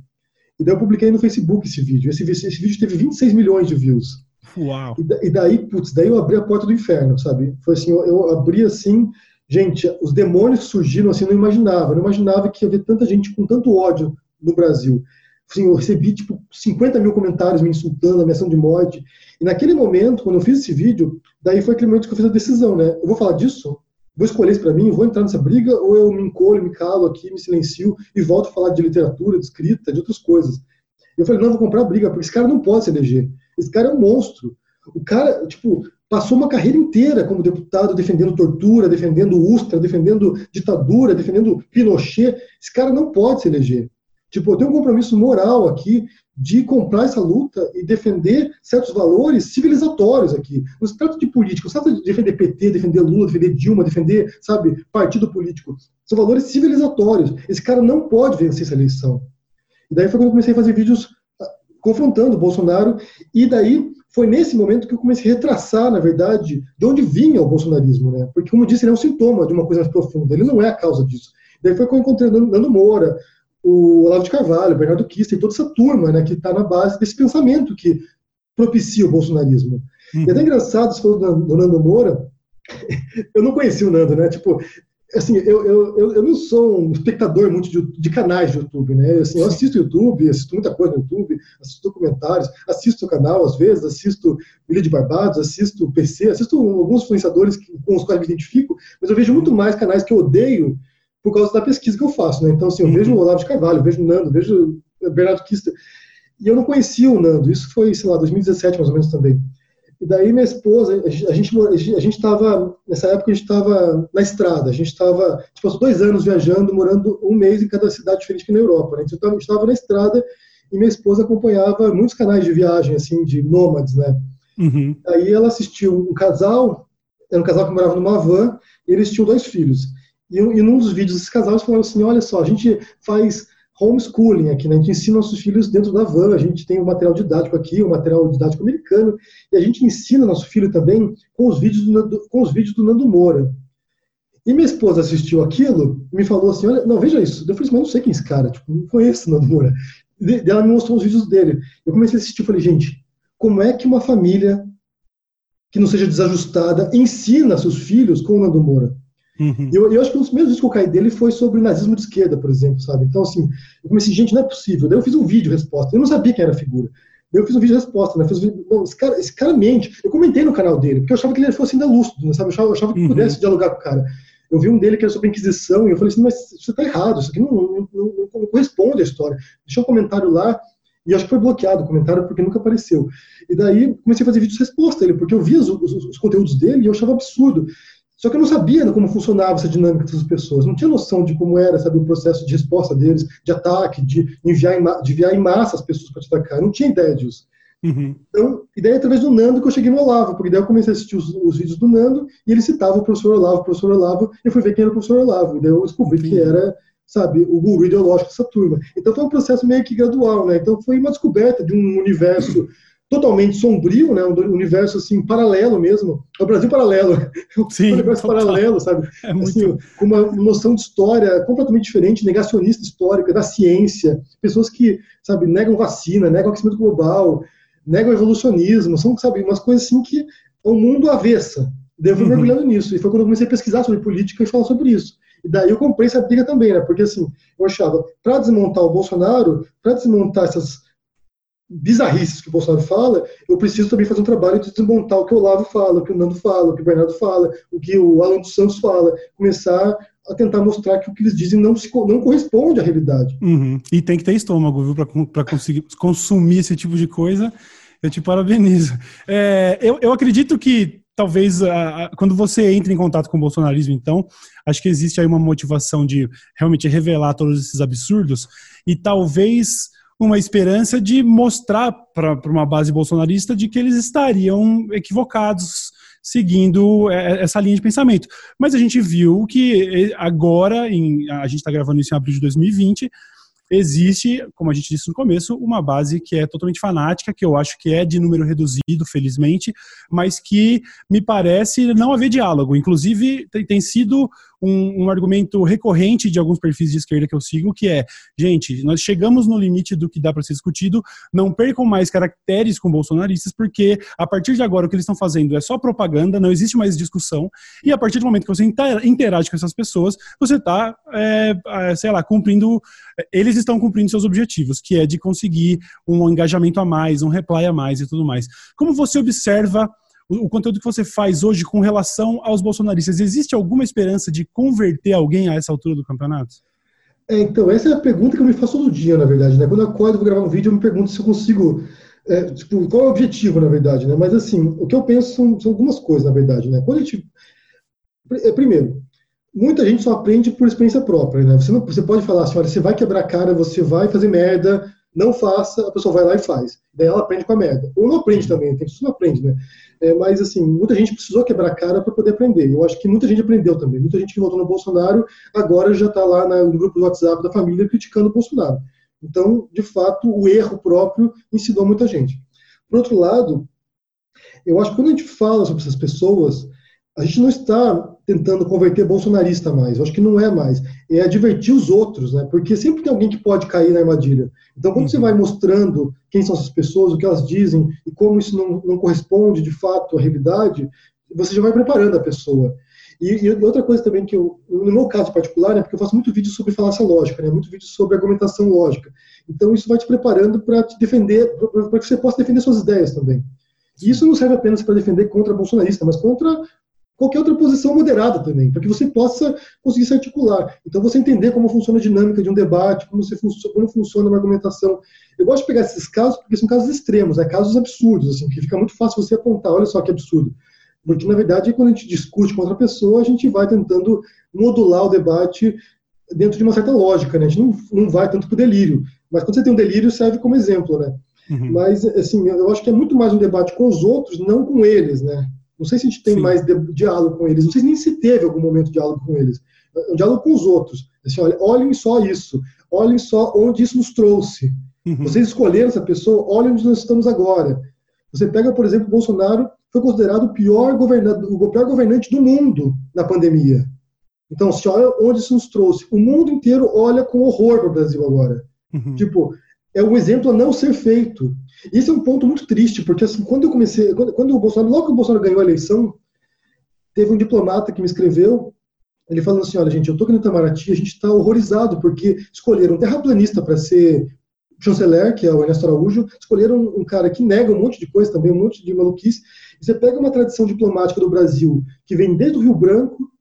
e daí eu publiquei no Facebook esse vídeo, esse, esse vídeo teve 26 milhões de views. Uau! E, e daí, putz, daí eu abri a porta do inferno, sabe? Foi assim, eu, eu abri assim, Gente, os demônios surgiram assim, não imaginava. Não imaginava que ia haver tanta gente com tanto ódio no Brasil. Assim, eu recebi, tipo, 50 mil comentários me insultando, ameaçando de morte. E naquele momento, quando eu fiz esse vídeo, daí foi aquele momento que eu fiz a decisão, né? Eu vou falar disso? vou escolher isso para mim, vou entrar nessa briga, ou eu me encolho, me calo aqui, me silencio e volto a falar de literatura, de escrita, de outras coisas. Eu falei, não, vou comprar briga, porque esse cara não pode se eleger. Esse cara é um monstro. O cara, tipo, passou uma carreira inteira como deputado defendendo tortura, defendendo Ustra, defendendo ditadura, defendendo Pinochet. Esse cara não pode se eleger. Tipo, eu tenho um compromisso moral aqui de comprar essa luta e defender certos valores civilizatórios aqui. Não se trata de política, não se trata de defender PT, defender Lula, defender Dilma, defender, sabe, partido político. São valores civilizatórios. Esse cara não pode vencer essa eleição. E daí foi quando eu comecei a fazer vídeos ah, confrontando o Bolsonaro, e daí foi nesse momento que eu comecei a retraçar, na verdade, de onde vinha o bolsonarismo, né? Porque, como eu disse, ele é um sintoma de uma coisa mais profunda, ele não é a causa disso. Daí foi quando eu encontrei Nando Moura, o Olavo de Carvalho, o Bernardo Kister, toda essa turma né, que está na base desse pensamento que propicia o bolsonarismo. Uhum. E é até engraçado, você falou do, do Nando Moura, eu não conheci o Nando, né? Tipo, assim, eu, eu, eu não sou um espectador muito de, de canais de YouTube, né? Assim, eu assisto YouTube, assisto muita coisa no YouTube, assisto documentários, assisto o canal às vezes, assisto Ilha de Barbados, assisto PC, assisto alguns influenciadores com os quais me identifico, mas eu vejo muito mais canais que eu odeio por causa da pesquisa que eu faço, né? Então, assim, eu uhum. vejo o Olavo de Carvalho, vejo o Nando, vejo o Bernardo Kister, e eu não conhecia o Nando, isso foi, sei lá, 2017 mais ou menos também. E daí minha esposa, a gente a gente estava, nessa época a gente estava na estrada, a gente estava, a gente passou dois anos viajando, morando um mês em cada cidade diferente na Europa, né? Então gente estava na estrada e minha esposa acompanhava muitos canais de viagem, assim, de nômades, né? Uhum. Aí ela assistiu um casal, era um casal que morava numa van, e eles tinham dois filhos. E, e num dos vídeos, esses casais falaram assim: olha só, a gente faz homeschooling aqui, né? A gente ensina nossos filhos dentro da van, a gente tem o um material didático aqui, o um material didático americano, e a gente ensina nosso filho também com os vídeos do, com os vídeos do Nando Moura. E minha esposa assistiu aquilo e me falou assim: olha, não, veja isso. Eu falei assim, mas não sei quem é esse cara, tipo, não conheço o Nando Moura. E ela me mostrou os vídeos dele. Eu comecei a assistir falei, gente, como é que uma família que não seja desajustada ensina seus filhos com o Nando Moura? Uhum. Eu, eu acho que um dos primeiros vídeos que eu caí dele foi sobre nazismo de esquerda, por exemplo, sabe? Então, assim, eu comecei, gente, não é possível. Daí eu fiz um vídeo resposta. Eu não sabia quem era a figura. Daí eu fiz um vídeo resposta, né? Fiz um vídeo, não, esse, cara, esse cara mente. Eu comentei no canal dele, porque eu achava que ele fosse ainda lúcido, né, sabe? Eu achava, eu achava que uhum. pudesse dialogar com o cara. Eu vi um dele que era sobre a Inquisição, e eu falei assim, mas você tá errado, isso aqui não, não, não, não corresponde à história. Deixou um comentário lá, e acho que foi bloqueado o comentário porque nunca apareceu. E daí comecei a fazer vídeos resposta ele, porque eu via os, os, os, conteúdos dele e eu achava absurdo. Só que eu não sabia como funcionava essa dinâmica dessas pessoas, não tinha noção de como era sabe, o processo de resposta deles, de ataque, de enviar em, de enviar em massa as pessoas para te atacar, não tinha ideia disso. Uhum. Então, e daí através do Nando que eu cheguei no Olavo, porque daí eu comecei a assistir os, os, vídeos do Nando e ele citava o professor Olavo, o professor Olavo, e eu fui ver quem era o professor Olavo, e daí eu descobri Sim. que era, sabe, o guru ideológico dessa turma. Então foi um processo meio que gradual, né? Então foi uma descoberta de um universo totalmente sombrio, né? Um universo assim paralelo mesmo, é o Brasil paralelo, Sim, um universo total. paralelo, sabe? É muito... assim, com uma noção de história completamente diferente, negacionista histórica da ciência, pessoas que, sabe, negam vacina, negam aquecimento global, negam evolucionismo, são, sabe, umas coisas assim que é um mundo avessa. Daí eu fui uhum. mergulhando nisso, e foi quando eu comecei a pesquisar sobre política e falar sobre isso. E daí eu comprei essa briga também, né? Porque assim, eu achava, para desmontar o Bolsonaro, para desmontar essas bizarrices que o Bolsonaro fala, eu preciso também fazer um trabalho de desmontar o que o Olavo fala, o que o Nando fala, o que o Bernardo fala, o que o Alan dos Santos fala, começar a tentar mostrar que o que eles dizem não, se, não corresponde à realidade. Uhum. E tem que ter estômago, viu, para conseguir consumir esse tipo de coisa. Eu te parabenizo. É, eu, eu acredito que talvez a, a, quando você entra em contato com o bolsonarismo, então, acho que existe aí uma motivação de realmente revelar todos esses absurdos e talvez uma esperança de mostrar para uma base bolsonarista de que eles estariam equivocados seguindo é, essa linha de pensamento. Mas a gente viu que agora, em, a gente está gravando isso em abril de 2020, existe, como a gente disse no começo, uma base que é totalmente fanática, que eu acho que é de número reduzido, felizmente, mas que me parece não haver diálogo. Inclusive, tem, tem sido um, um, argumento recorrente de alguns perfis de esquerda que eu sigo, que é, gente, nós chegamos no limite do que dá para ser discutido, não percam mais caracteres com bolsonaristas, porque a partir de agora o que eles estão fazendo é só propaganda, não existe mais discussão, e a partir do momento que você interage com essas pessoas, você está, é, é, sei lá, cumprindo, eles estão cumprindo seus objetivos, que é de conseguir um engajamento a mais, um reply a mais e tudo mais. Como você observa o, conteúdo que você faz hoje com relação aos bolsonaristas, existe alguma esperança de converter alguém a essa altura do campeonato? É, então, essa é a pergunta que eu me faço todo dia, na verdade. Né? Quando eu acordo vou gravar um vídeo, eu me pergunto se eu consigo. É, tipo, qual é o objetivo, na verdade, né? Mas assim, o que eu penso são, são algumas coisas, na verdade, né? Quando a gente. É, primeiro, muita gente só aprende por experiência própria, né? Você, não, você pode falar assim, olha, você vai quebrar a cara, você vai fazer merda, não faça, a pessoa vai lá e faz. Daí ela aprende com a merda. Ou não aprende também, tem pessoas que não aprende, né? É, mas, assim, muita gente precisou quebrar a cara para poder aprender. Eu acho que muita gente aprendeu também. Muita gente que votou no Bolsonaro agora já está lá no grupo do WhatsApp da família criticando o Bolsonaro. Então, de fato, o erro próprio ensinou muita gente. Por outro lado, eu acho que quando a gente fala sobre essas pessoas, a gente não está tentando converter bolsonarista mais. Eu acho que não é mais. É advertir os outros, né? Porque sempre tem alguém que pode cair na armadilha. Então, quando uhum. você vai mostrando quem são essas pessoas, o que elas dizem e como isso não, não corresponde de fato à realidade, você já vai preparando a pessoa. E, e, outra coisa também que eu, no meu caso particular, é porque eu faço muito vídeo sobre falácia lógica, né, muito vídeo sobre argumentação lógica. Então isso vai te preparando para te defender, para que você possa defender suas ideias também. E isso não serve apenas para defender contra bolsonarista, mas contra qualquer outra posição moderada também, para que você possa conseguir se articular. Então, você entender como funciona a dinâmica de um debate, como, você como funciona uma argumentação. Eu gosto de pegar esses casos porque são casos extremos, né, casos absurdos, assim, que fica muito fácil você apontar, olha só que absurdo. Porque, na verdade, quando a gente discute com outra pessoa, a gente vai tentando modular o debate dentro de uma certa lógica, né? A gente não, não vai tanto para o delírio. Mas quando você tem um delírio, serve como exemplo, né? Uhum. Mas, assim, eu acho que é muito mais um debate com os outros, não com eles, né? Não sei se a gente tem Sim. mais diálogo com eles, não sei nem se teve algum momento de diálogo com eles. Um diálogo com os outros. Assim, olha, olhem só isso, olhem só onde isso nos trouxe. Uhum. Vocês escolheram essa pessoa, olhem onde nós estamos agora. Você pega, por exemplo, Bolsonaro foi considerado o pior, o pior governante do mundo na pandemia. Então, se olha onde isso nos trouxe. O mundo inteiro olha com horror para o Brasil agora. Uhum. Tipo, é um exemplo a não ser feito. Isso é um ponto muito triste, porque assim, quando eu comecei, quando, quando o Bolsonaro, logo que o Bolsonaro ganhou a eleição, teve um diplomata que me escreveu, ele falando assim, olha gente, eu tô aqui no Itamaraty, a gente está horrorizado, porque escolheram um terraplanista para ser chanceler, que é o Ernesto Araújo, escolheram um cara que nega um monte de coisa também, um monte de maluquice, e você pega uma tradição diplomática do Brasil, que vem desde o Rio Branco,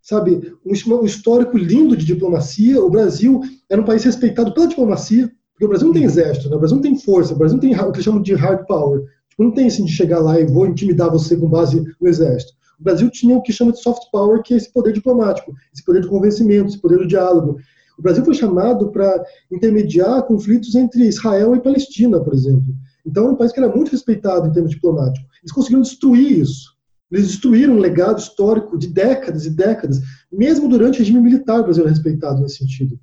sabe, um histórico lindo de diplomacia, o Brasil era um país respeitado pela diplomacia, porque o Brasil não tem exército, né? o Brasil não tem força, o Brasil não tem o que eles chamam de hard power. Tipo, não tem assim de chegar lá e vou intimidar você com base no exército. O Brasil tinha o que chama de soft power, que é esse poder diplomático, esse poder de convencimento, esse poder do diálogo. O Brasil foi chamado para intermediar conflitos entre Israel e Palestina, por exemplo. Então, um país que era muito respeitado em termos diplomáticos. Eles conseguiram destruir isso. Eles destruíram um legado histórico de décadas e décadas. Mesmo durante o regime militar, o Brasil era respeitado nesse sentido.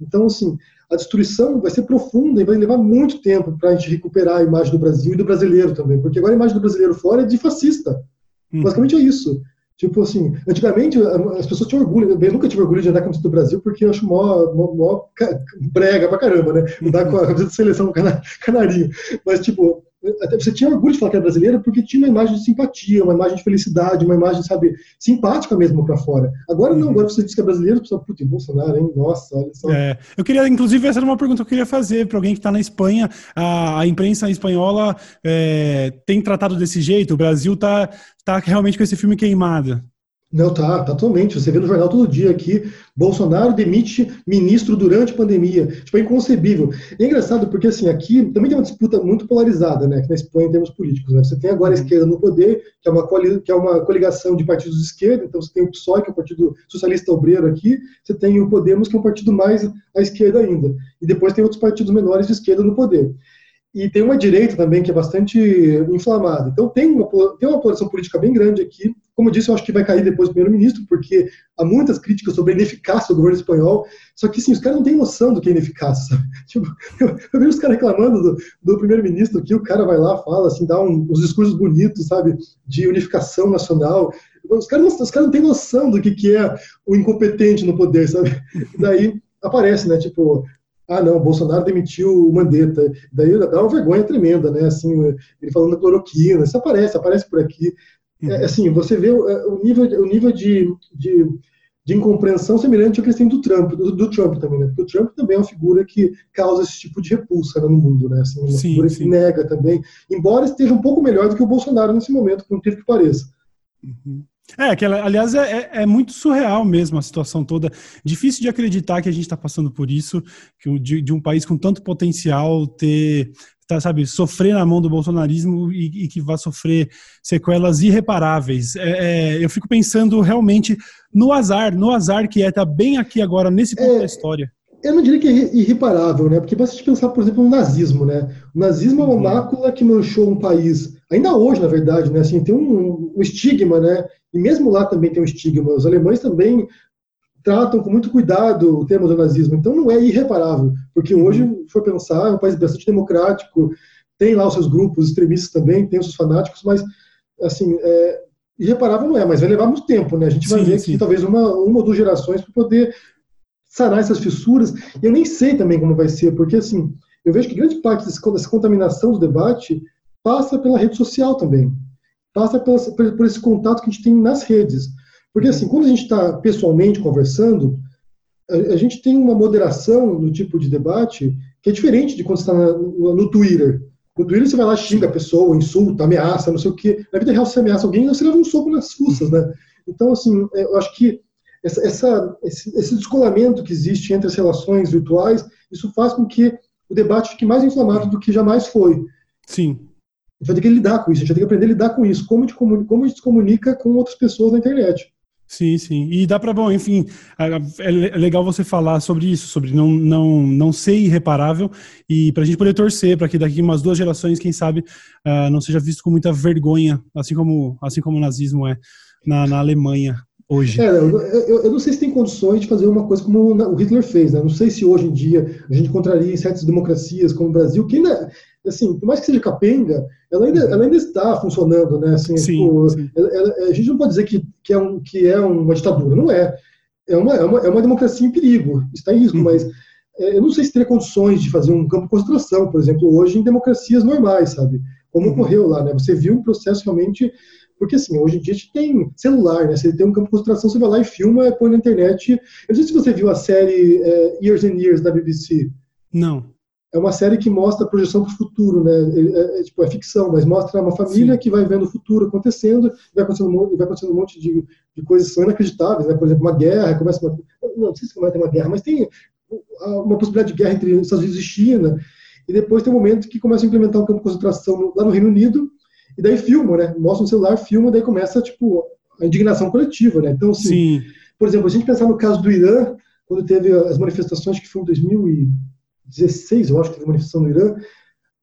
Então, assim, a destruição vai ser profunda e vai levar muito tempo para a gente recuperar a imagem do Brasil e do brasileiro também, porque agora a imagem do brasileiro fora é de fascista. Hum. Basicamente é isso. Tipo assim, antigamente as pessoas tinham orgulho, eu nunca tive orgulho de andar com a camiseta do Brasil porque eu acho mó, mó, mó brega pra caramba, né? Andar com a camiseta de seleção canarinho. Mas, tipo, até você tinha orgulho de falar que era brasileira porque tinha uma imagem de simpatia, uma imagem de felicidade, uma imagem, sabe, simpática mesmo para fora. Agora não, uhum. agora você diz que é brasileiro, você puta, Bolsonaro, hein? Nossa, olha só. É, eu queria, inclusive, essa era uma pergunta que eu queria fazer para alguém que está na Espanha. A, a imprensa espanhola é, tem tratado desse jeito? O Brasil está tá realmente com esse filme queimado? Não, tá, tá totalmente. Você vê no jornal todo dia aqui, Bolsonaro demite ministro durante a pandemia. Tipo, é inconcebível. E é engraçado porque, assim, aqui também tem uma disputa muito polarizada, né, aqui na Espanha em termos políticos. Né? Você tem agora a esquerda no poder, que é uma, que é uma coligação de partidos de esquerda, então você tem o PSOE, que é o Partido Socialista Obreiro aqui, você tem o Podemos, que é um partido mais à esquerda ainda. E depois tem outros partidos menores de esquerda no poder e tem uma direita também que é bastante inflamada. Então tem uma, tem uma polarização política bem grande aqui. Como eu disse, eu acho que vai cair depois do primeiro-ministro, porque há muitas críticas sobre a ineficácia do governo espanhol. Só que, sim, os caras não têm noção do que é ineficácia. Tipo, eu, eu, vejo os caras reclamando do, do primeiro-ministro aqui, o cara vai lá, fala, assim, dá um, uns discursos bonitos, sabe, de unificação nacional. Os caras, não, os caras não têm noção do que, que é o incompetente no poder, sabe? E daí aparece, né, tipo, ah, não, Bolsonaro demitiu o Mandetta. Daí dá uma vergonha tremenda, né? Assim, ele falando da cloroquina, isso aparece, aparece por aqui. É, uhum. É, assim, você vê o, é, o nível, o nível de, de, de incompreensão semelhante ao que eles têm do Trump, do, do, Trump também, né? Porque o Trump também é uma figura que causa esse tipo de repulsa né, no mundo, né? Assim, uma sim, figura sim. que nega também, embora esteja um pouco melhor do que o Bolsonaro nesse momento, por incrível que pareça. Uhum. É, que aliás é, é, é, muito surreal mesmo a situação toda. Difícil de acreditar que a gente está passando por isso, que de, de, um país com tanto potencial ter tá, sabe, sofrer na mão do bolsonarismo e, e que vai sofrer sequelas irreparáveis. É, é, eu fico pensando realmente no azar, no azar que é estar tá bem aqui agora, nesse ponto é, da história. Eu não diria que é irreparável, né? Porque basta pensar, por exemplo, no nazismo, né? O nazismo é uma uhum. mácula que manchou um país, ainda hoje, na verdade, né? Assim, tem um, um estigma, né? E mesmo lá também tem um estigma. Os alemães também tratam com muito cuidado o tema do nazismo. Então não é irreparável, porque uhum. hoje, se for pensar, é um país bastante democrático, tem lá os seus grupos extremistas também, tem os seus fanáticos, mas assim, é, irreparável não é, mas vai levar muito tempo, né? A gente vai sim, ver sim. que talvez uma, uma ou duas gerações para poder sanar essas fissuras. E eu nem sei também como vai ser, porque assim, eu vejo que grande parte dessa contaminação do debate passa pela rede social também, passa por, por esse contato que a gente tem nas redes. Porque, assim, quando a gente está pessoalmente conversando, a, a, gente tem uma moderação no tipo de debate que é diferente de quando está no, no, Twitter. No Twitter você vai lá, xinga a pessoa, insulta, ameaça, não sei o quê. Na vida real, você ameaça alguém, você leva um soco nas fuças, né? Então, assim, é, eu acho que essa, essa, esse, esse descolamento que existe entre as relações virtuais, isso faz com que o debate fique mais inflamado do que jamais foi. Sim. A gente vai ter que lidar com isso, a gente vai ter que aprender a lidar com isso, como, de, como a gente se comunica com outras pessoas na internet. Sim, sim. E dá para, bom, enfim, é legal você falar sobre isso, sobre não, não, não ser irreparável e para a gente poder torcer para que daqui umas duas gerações, quem sabe, uh, não seja visto com muita vergonha, assim como, assim como o nazismo é na, na Alemanha hoje. É, eu, eu, eu, não sei se tem condições de fazer uma coisa como o Hitler fez, né? Não sei se hoje em dia a gente encontraria em certas democracias como o Brasil, que assim, por mais que seja capenga, ela ainda, ela ainda está funcionando, né? Assim, sim, tipo, sim. Ela, ela, a gente não pode dizer que, que, é, um, que é uma ditadura, não é. É uma, é uma, é uma democracia em perigo, está em risco, hum. mas é, eu não sei se teria condições de fazer um campo de concentração, por exemplo, hoje em democracias normais, sabe? Como uhum. ocorreu lá, né? Você viu um processo realmente porque, assim, hoje em dia a gente tem celular, né? Você tem um campo de concentração, você vai lá e filma, põe na internet. Eu não sei se você viu a série é, Years and Years da BBC. Não. É uma série que mostra a projeção para o futuro, né? É, é, tipo, é ficção, mas mostra uma família Sim. que vai vendo o futuro acontecendo, vai acontecendo, vai acontecendo um monte de, de coisas que são inacreditáveis, né? Por exemplo, uma guerra, começa uma... Não, não sei se vai ter uma guerra, mas tem uma possibilidade de guerra entre Estados Unidos e China, e depois tem um momento que começa a implementar um campo de concentração lá no Reino Unido, e daí filma, né? Mostra um celular, filma, daí começa, tipo, a indignação coletiva, né? Então, assim, Sim. por exemplo, a gente pensar no caso do Irã, quando teve as manifestações, que foi em 2016, eu acho que teve manifestação no Irã,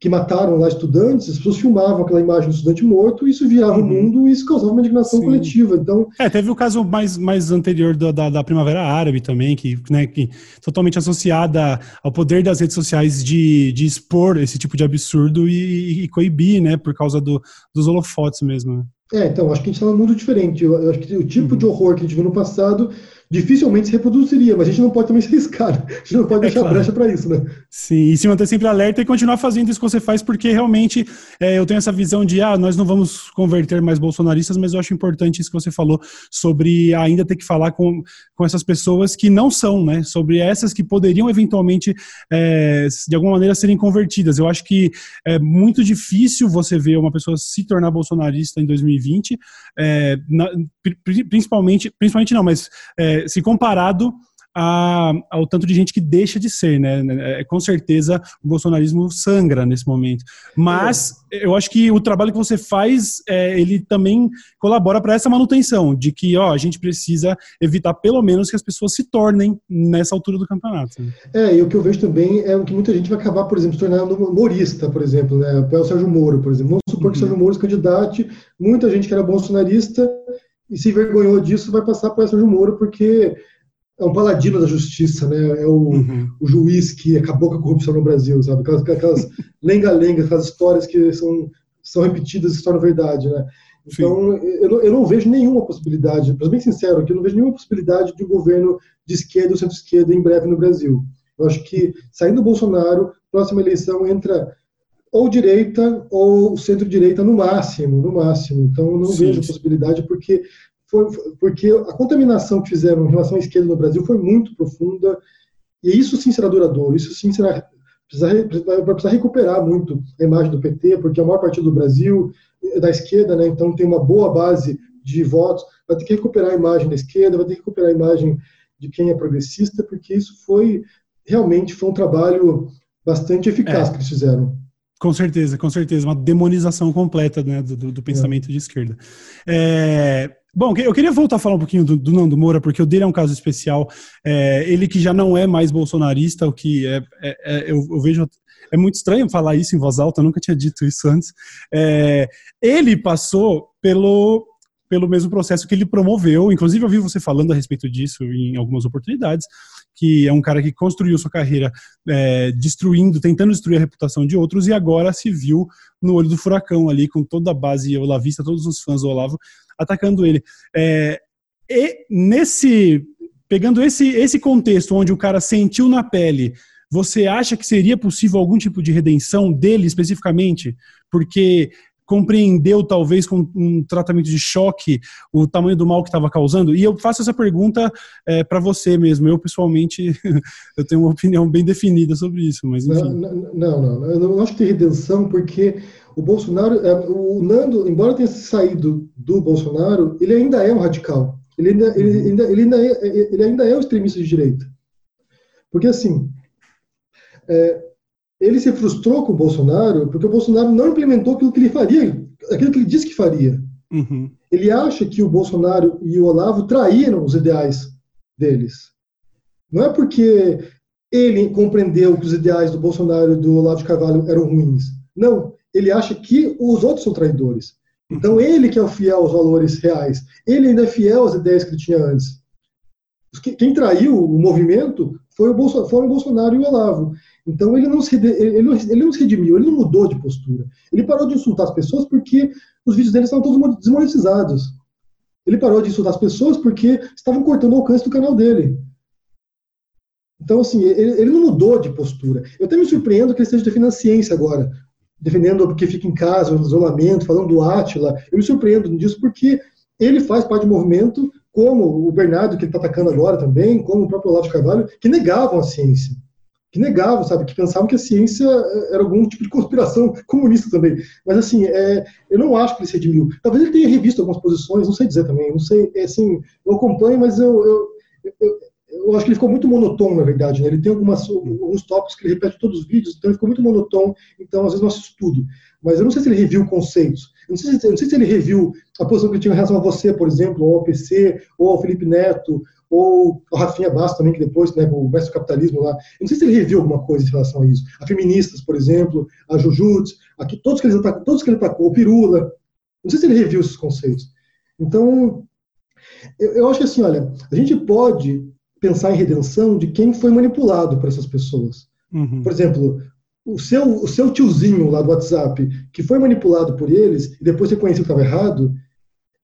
que mataram lá estudantes, as pessoas filmavam aquela imagem do estudante morto, e isso virava uhum. o mundo e isso causava uma indignação Sim. coletiva. Então, é, teve o caso mais, mais anterior da, da, da, Primavera Árabe também, que, né, que totalmente associada ao poder das redes sociais de, de expor esse tipo de absurdo e, e coibir, né, por causa do, dos holofotes mesmo. Né? É, então, acho que a gente está num mundo diferente. Eu, eu acho que o tipo uhum. de horror que a gente viu no passado dificilmente se reproduziria, mas a gente não pode também ser escaro. A gente não pode é deixar claro. brecha para isso, né? Sim, e se manter sempre alerta e continuar fazendo isso que você faz, porque realmente é, eu tenho essa visão de, ah, nós não vamos converter mais bolsonaristas, mas eu acho importante isso que você falou sobre ainda ter que falar com, com essas pessoas que não são, né? Sobre essas que poderiam eventualmente, é, de alguma maneira, serem convertidas. Eu acho que é muito difícil você ver uma pessoa se tornar bolsonarista em 2020, é, na, principalmente, principalmente não, mas é, se comparado a, ao tanto de gente que deixa de ser, né? É, com certeza o bolsonarismo sangra nesse momento. Mas é. eu acho que o trabalho que você faz, é, ele também colabora para essa manutenção, de que ó, a gente precisa evitar pelo menos que as pessoas se tornem nessa altura do campeonato. Né? É, e o que eu vejo também é que muita gente vai acabar, por exemplo, se tornando humorista, por exemplo, né? O Sérgio Moro, por exemplo. Vamos supor uhum. que o Sérgio Moro se candidate, muita gente que era bolsonarista e se envergonhou disso, vai passar para o Sérgio Moro, porque é um paladino da justiça, né? É o, uhum. o juiz que acabou com a corrupção no Brasil, sabe? Aquelas, aquelas lenga-lenga, aquelas histórias que são, são repetidas e se tornam verdade, né? Então, eu não, eu não, vejo nenhuma possibilidade, para ser bem sincero aqui, eu não vejo nenhuma possibilidade de um governo de esquerda ou centro-esquerda em breve no Brasil. Eu acho que, saindo do Bolsonaro, próxima eleição entra ou direita ou centro-direita no máximo, no máximo. Então, eu não sim, vejo sim. possibilidade, porque foi, porque a contaminação que fizeram em relação à esquerda no Brasil foi muito profunda, e isso sim será duradouro, isso sim será vai precisar recuperar muito a imagem do PT, porque é o maior partido do Brasil, da esquerda, né, então tem uma boa base de votos, vai ter que recuperar a imagem da esquerda, vai ter que recuperar a imagem de quem é progressista, porque isso foi realmente foi um trabalho bastante eficaz é. que eles fizeram. Com certeza, com certeza, uma demonização completa né, do, do pensamento é. de esquerda. É, bom, eu queria voltar a falar um pouquinho do, do Nando Moura, porque o dele é um caso especial. É, ele que já não é mais bolsonarista, o que é, é, é eu, eu, vejo. É muito estranho falar isso em voz alta, eu nunca tinha dito isso antes. ele passou pelo, pelo mesmo processo que ele promoveu. Inclusive, eu vi você falando a respeito disso em algumas oportunidades, que é um cara que construiu sua carreira é, destruindo, tentando destruir a reputação de outros, e agora se viu no olho do furacão ali, com toda a base olavista, todos os fãs do Olavo atacando ele. É, e nesse. Pegando esse, esse contexto onde o cara sentiu na pele você acha que seria possível algum tipo de redenção dele especificamente? Porque compreendeu, talvez, com um tratamento de choque, o tamanho do mal que estava causando? E eu faço essa pergunta é, para você mesmo. Eu, pessoalmente, eu tenho uma opinião bem definida sobre isso, mas enfim. Não, não, não. Eu não acho que tem redenção, porque o Bolsonaro, é, o Nando, embora tenha saído do Bolsonaro, ele ainda é um radical. Ele ainda, ele uhum. ainda, ele ainda, é, ele ainda é um extremista de direita. Porque, assim, é, ele se frustrou com o Bolsonaro porque o Bolsonaro não implementou aquilo que ele faria, aquilo que ele disse que faria. Uhum. Ele acha que o Bolsonaro e o Olavo traíram os ideais deles. Não é porque ele compreendeu que os ideais do Bolsonaro e do Olavo de Carvalho eram ruins. Não, ele acha que os outros são traidores. Então ele que é o fiel aos valores reais. Ele ainda é fiel às ideias que ele tinha antes. Quem traiu o movimento foi o Bolsonaro, foram o Bolsonaro e o Olavo. Então ele não, se, ele, não, ele não se redimiu, ele não mudou de postura. Ele parou de insultar as pessoas porque os vídeos dele estavam todos desmonetizados. Ele parou de insultar as pessoas porque estavam cortando o alcance do canal dele. Então, assim, ele, ele, não mudou de postura. Eu até me surpreendo que ele esteja defendendo a ciência agora, defendendo porque fica em casa, no isolamento, falando do Átila. Eu me surpreendo disso porque ele faz parte do movimento, como o Bernardo, que ele está atacando agora também, como o próprio Olavo de Carvalho, que negavam a ciência que negavam, sabe, que pensavam que a ciência eh, era algum tipo de conspiração comunista também. Mas assim, é, eu não acho que ele se redimiu. Talvez ele tenha revisto algumas posições, não sei dizer também, não sei, é, assim, eu acompanho, mas eu, eu, eu, eu acho que ele ficou muito monotônico, na verdade. Né? Ele tem algumas, alguns tópicos que ele repete todos os vídeos, então ele ficou muito monotônico, então às vezes não assisto tudo. Mas eu não sei se ele reviu conceitos. Eu não sei se, eu não sei se ele reviu a posição que ele tinha em relação a você, por exemplo, ou ao PC, ou ao Felipe Neto, ou o Rafinha Bastos também, que depois, né, o mestre do capitalismo lá, eu não sei se ele reviu alguma coisa em relação a isso. A feministas, por exemplo, a Jujutsu, aqui, todos, que ele atacou, todos que ele atacou, o Pirula, não sei se ele reviu esses conceitos. Então, eu, eu acho que assim, olha, a gente pode pensar em redenção de quem foi manipulado por essas pessoas. Uhum. Por exemplo, o seu, o seu tiozinho lá do WhatsApp, que foi manipulado por eles e depois reconheceu que estava errado,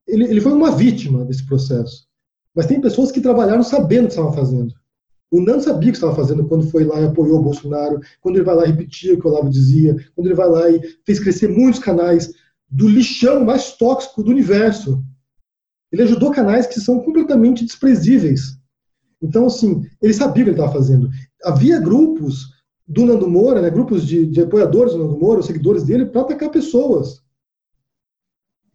ele, ele foi uma vítima desse processo. Mas tem pessoas que trabalharam sabendo o que estavam fazendo. O Nando sabia o que estava fazendo quando foi lá e apoiou o Bolsonaro, quando ele vai lá e repetia o que o Olavo dizia, quando ele vai lá e fez crescer muitos canais do lixão mais tóxico do universo. Ele ajudou canais que são completamente desprezíveis. Então, assim, ele sabia o que ele estava fazendo. Havia grupos do Nando Moura, né, grupos de, de apoiadores do Nando Moura, seguidores dele, para atacar pessoas.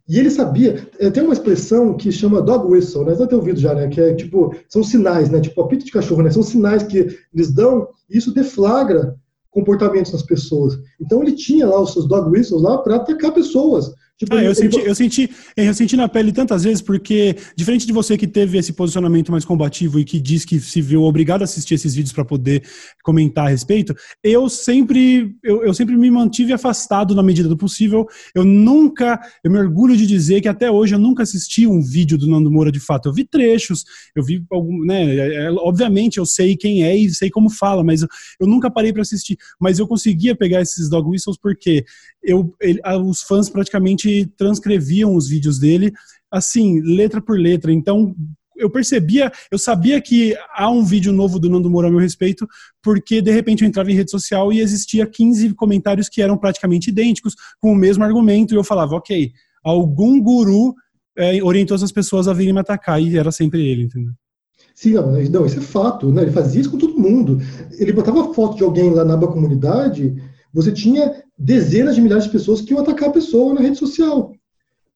E ele sabia, eh, tem uma expressão que chama dog whistle, né? Você deve ter ouvido já, né? Que é tipo, são sinais, né? Tipo, apito de cachorro, né? São sinais que eles dão e isso deflagra comportamentos nas pessoas. Então ele tinha lá os seus dog whistles lá para atacar pessoas. Tipo, ah, eu, senti, eu, senti, eu senti na pele tantas vezes, porque, diferente de você que teve esse posicionamento mais combativo e que diz que se viu obrigado a assistir esses vídeos para poder comentar a respeito, eu sempre, eu, eu, sempre me mantive afastado na medida do possível. Eu nunca, eu me orgulho de dizer que até hoje eu nunca assisti um vídeo do Nando Moura de fato. Eu vi trechos, eu vi algum, né? É, é obviamente eu sei quem é e sei como fala, mas eu, eu nunca parei para assistir. Mas eu conseguia pegar esses dog whistles porque eu, ele, os fãs praticamente transcreviam os vídeos dele, assim, letra por letra. Então, eu percebia, eu sabia que há um vídeo novo do Nando Moura a meu respeito, porque de repente eu entrava em rede social e existia 15 comentários que eram praticamente idênticos, com o mesmo argumento, e eu falava, ok, algum guru é, orientou essas pessoas a virem me atacar e era sempre ele, entendeu? Sim, não, não, isso é fato, né? Ele fazia isso com todo mundo. Ele botava foto de alguém lá na comunidade, você tinha dezenas de milhares de pessoas que iam atacar a pessoa na rede social.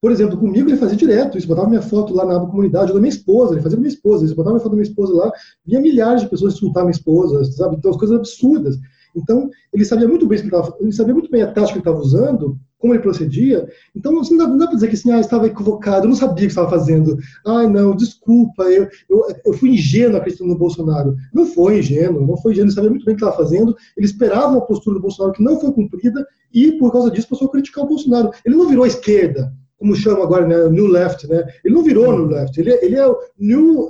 Por exemplo, comigo ele fazia direto isso, botava minha foto lá na comunidade, ou da minha esposa, ele fazia com minha esposa, ele botava minha foto da minha esposa lá, via milhares de pessoas insultar minha esposa, sabe? Então, as coisas absurdas. Então, ele sabia muito bem, ele sabia muito bem a tática que ele estava usando, como ele procedia. Então, assim, não dá, dá para dizer que assim, ah, estava equivocado, eu não sabia o que estava fazendo. Ai, não, desculpa, eu, eu, eu fui ingênuo acreditando no Bolsonaro. Não foi ingênuo, não foi ingênuo, ele sabia muito bem o que estava fazendo, ele esperava uma postura do Bolsonaro que não foi cumprida e, por causa disso, passou a criticar o Bolsonaro. Ele não virou a esquerda, como chama agora, né, New Left, né? Ele não virou New Left, ele, é, ele é o New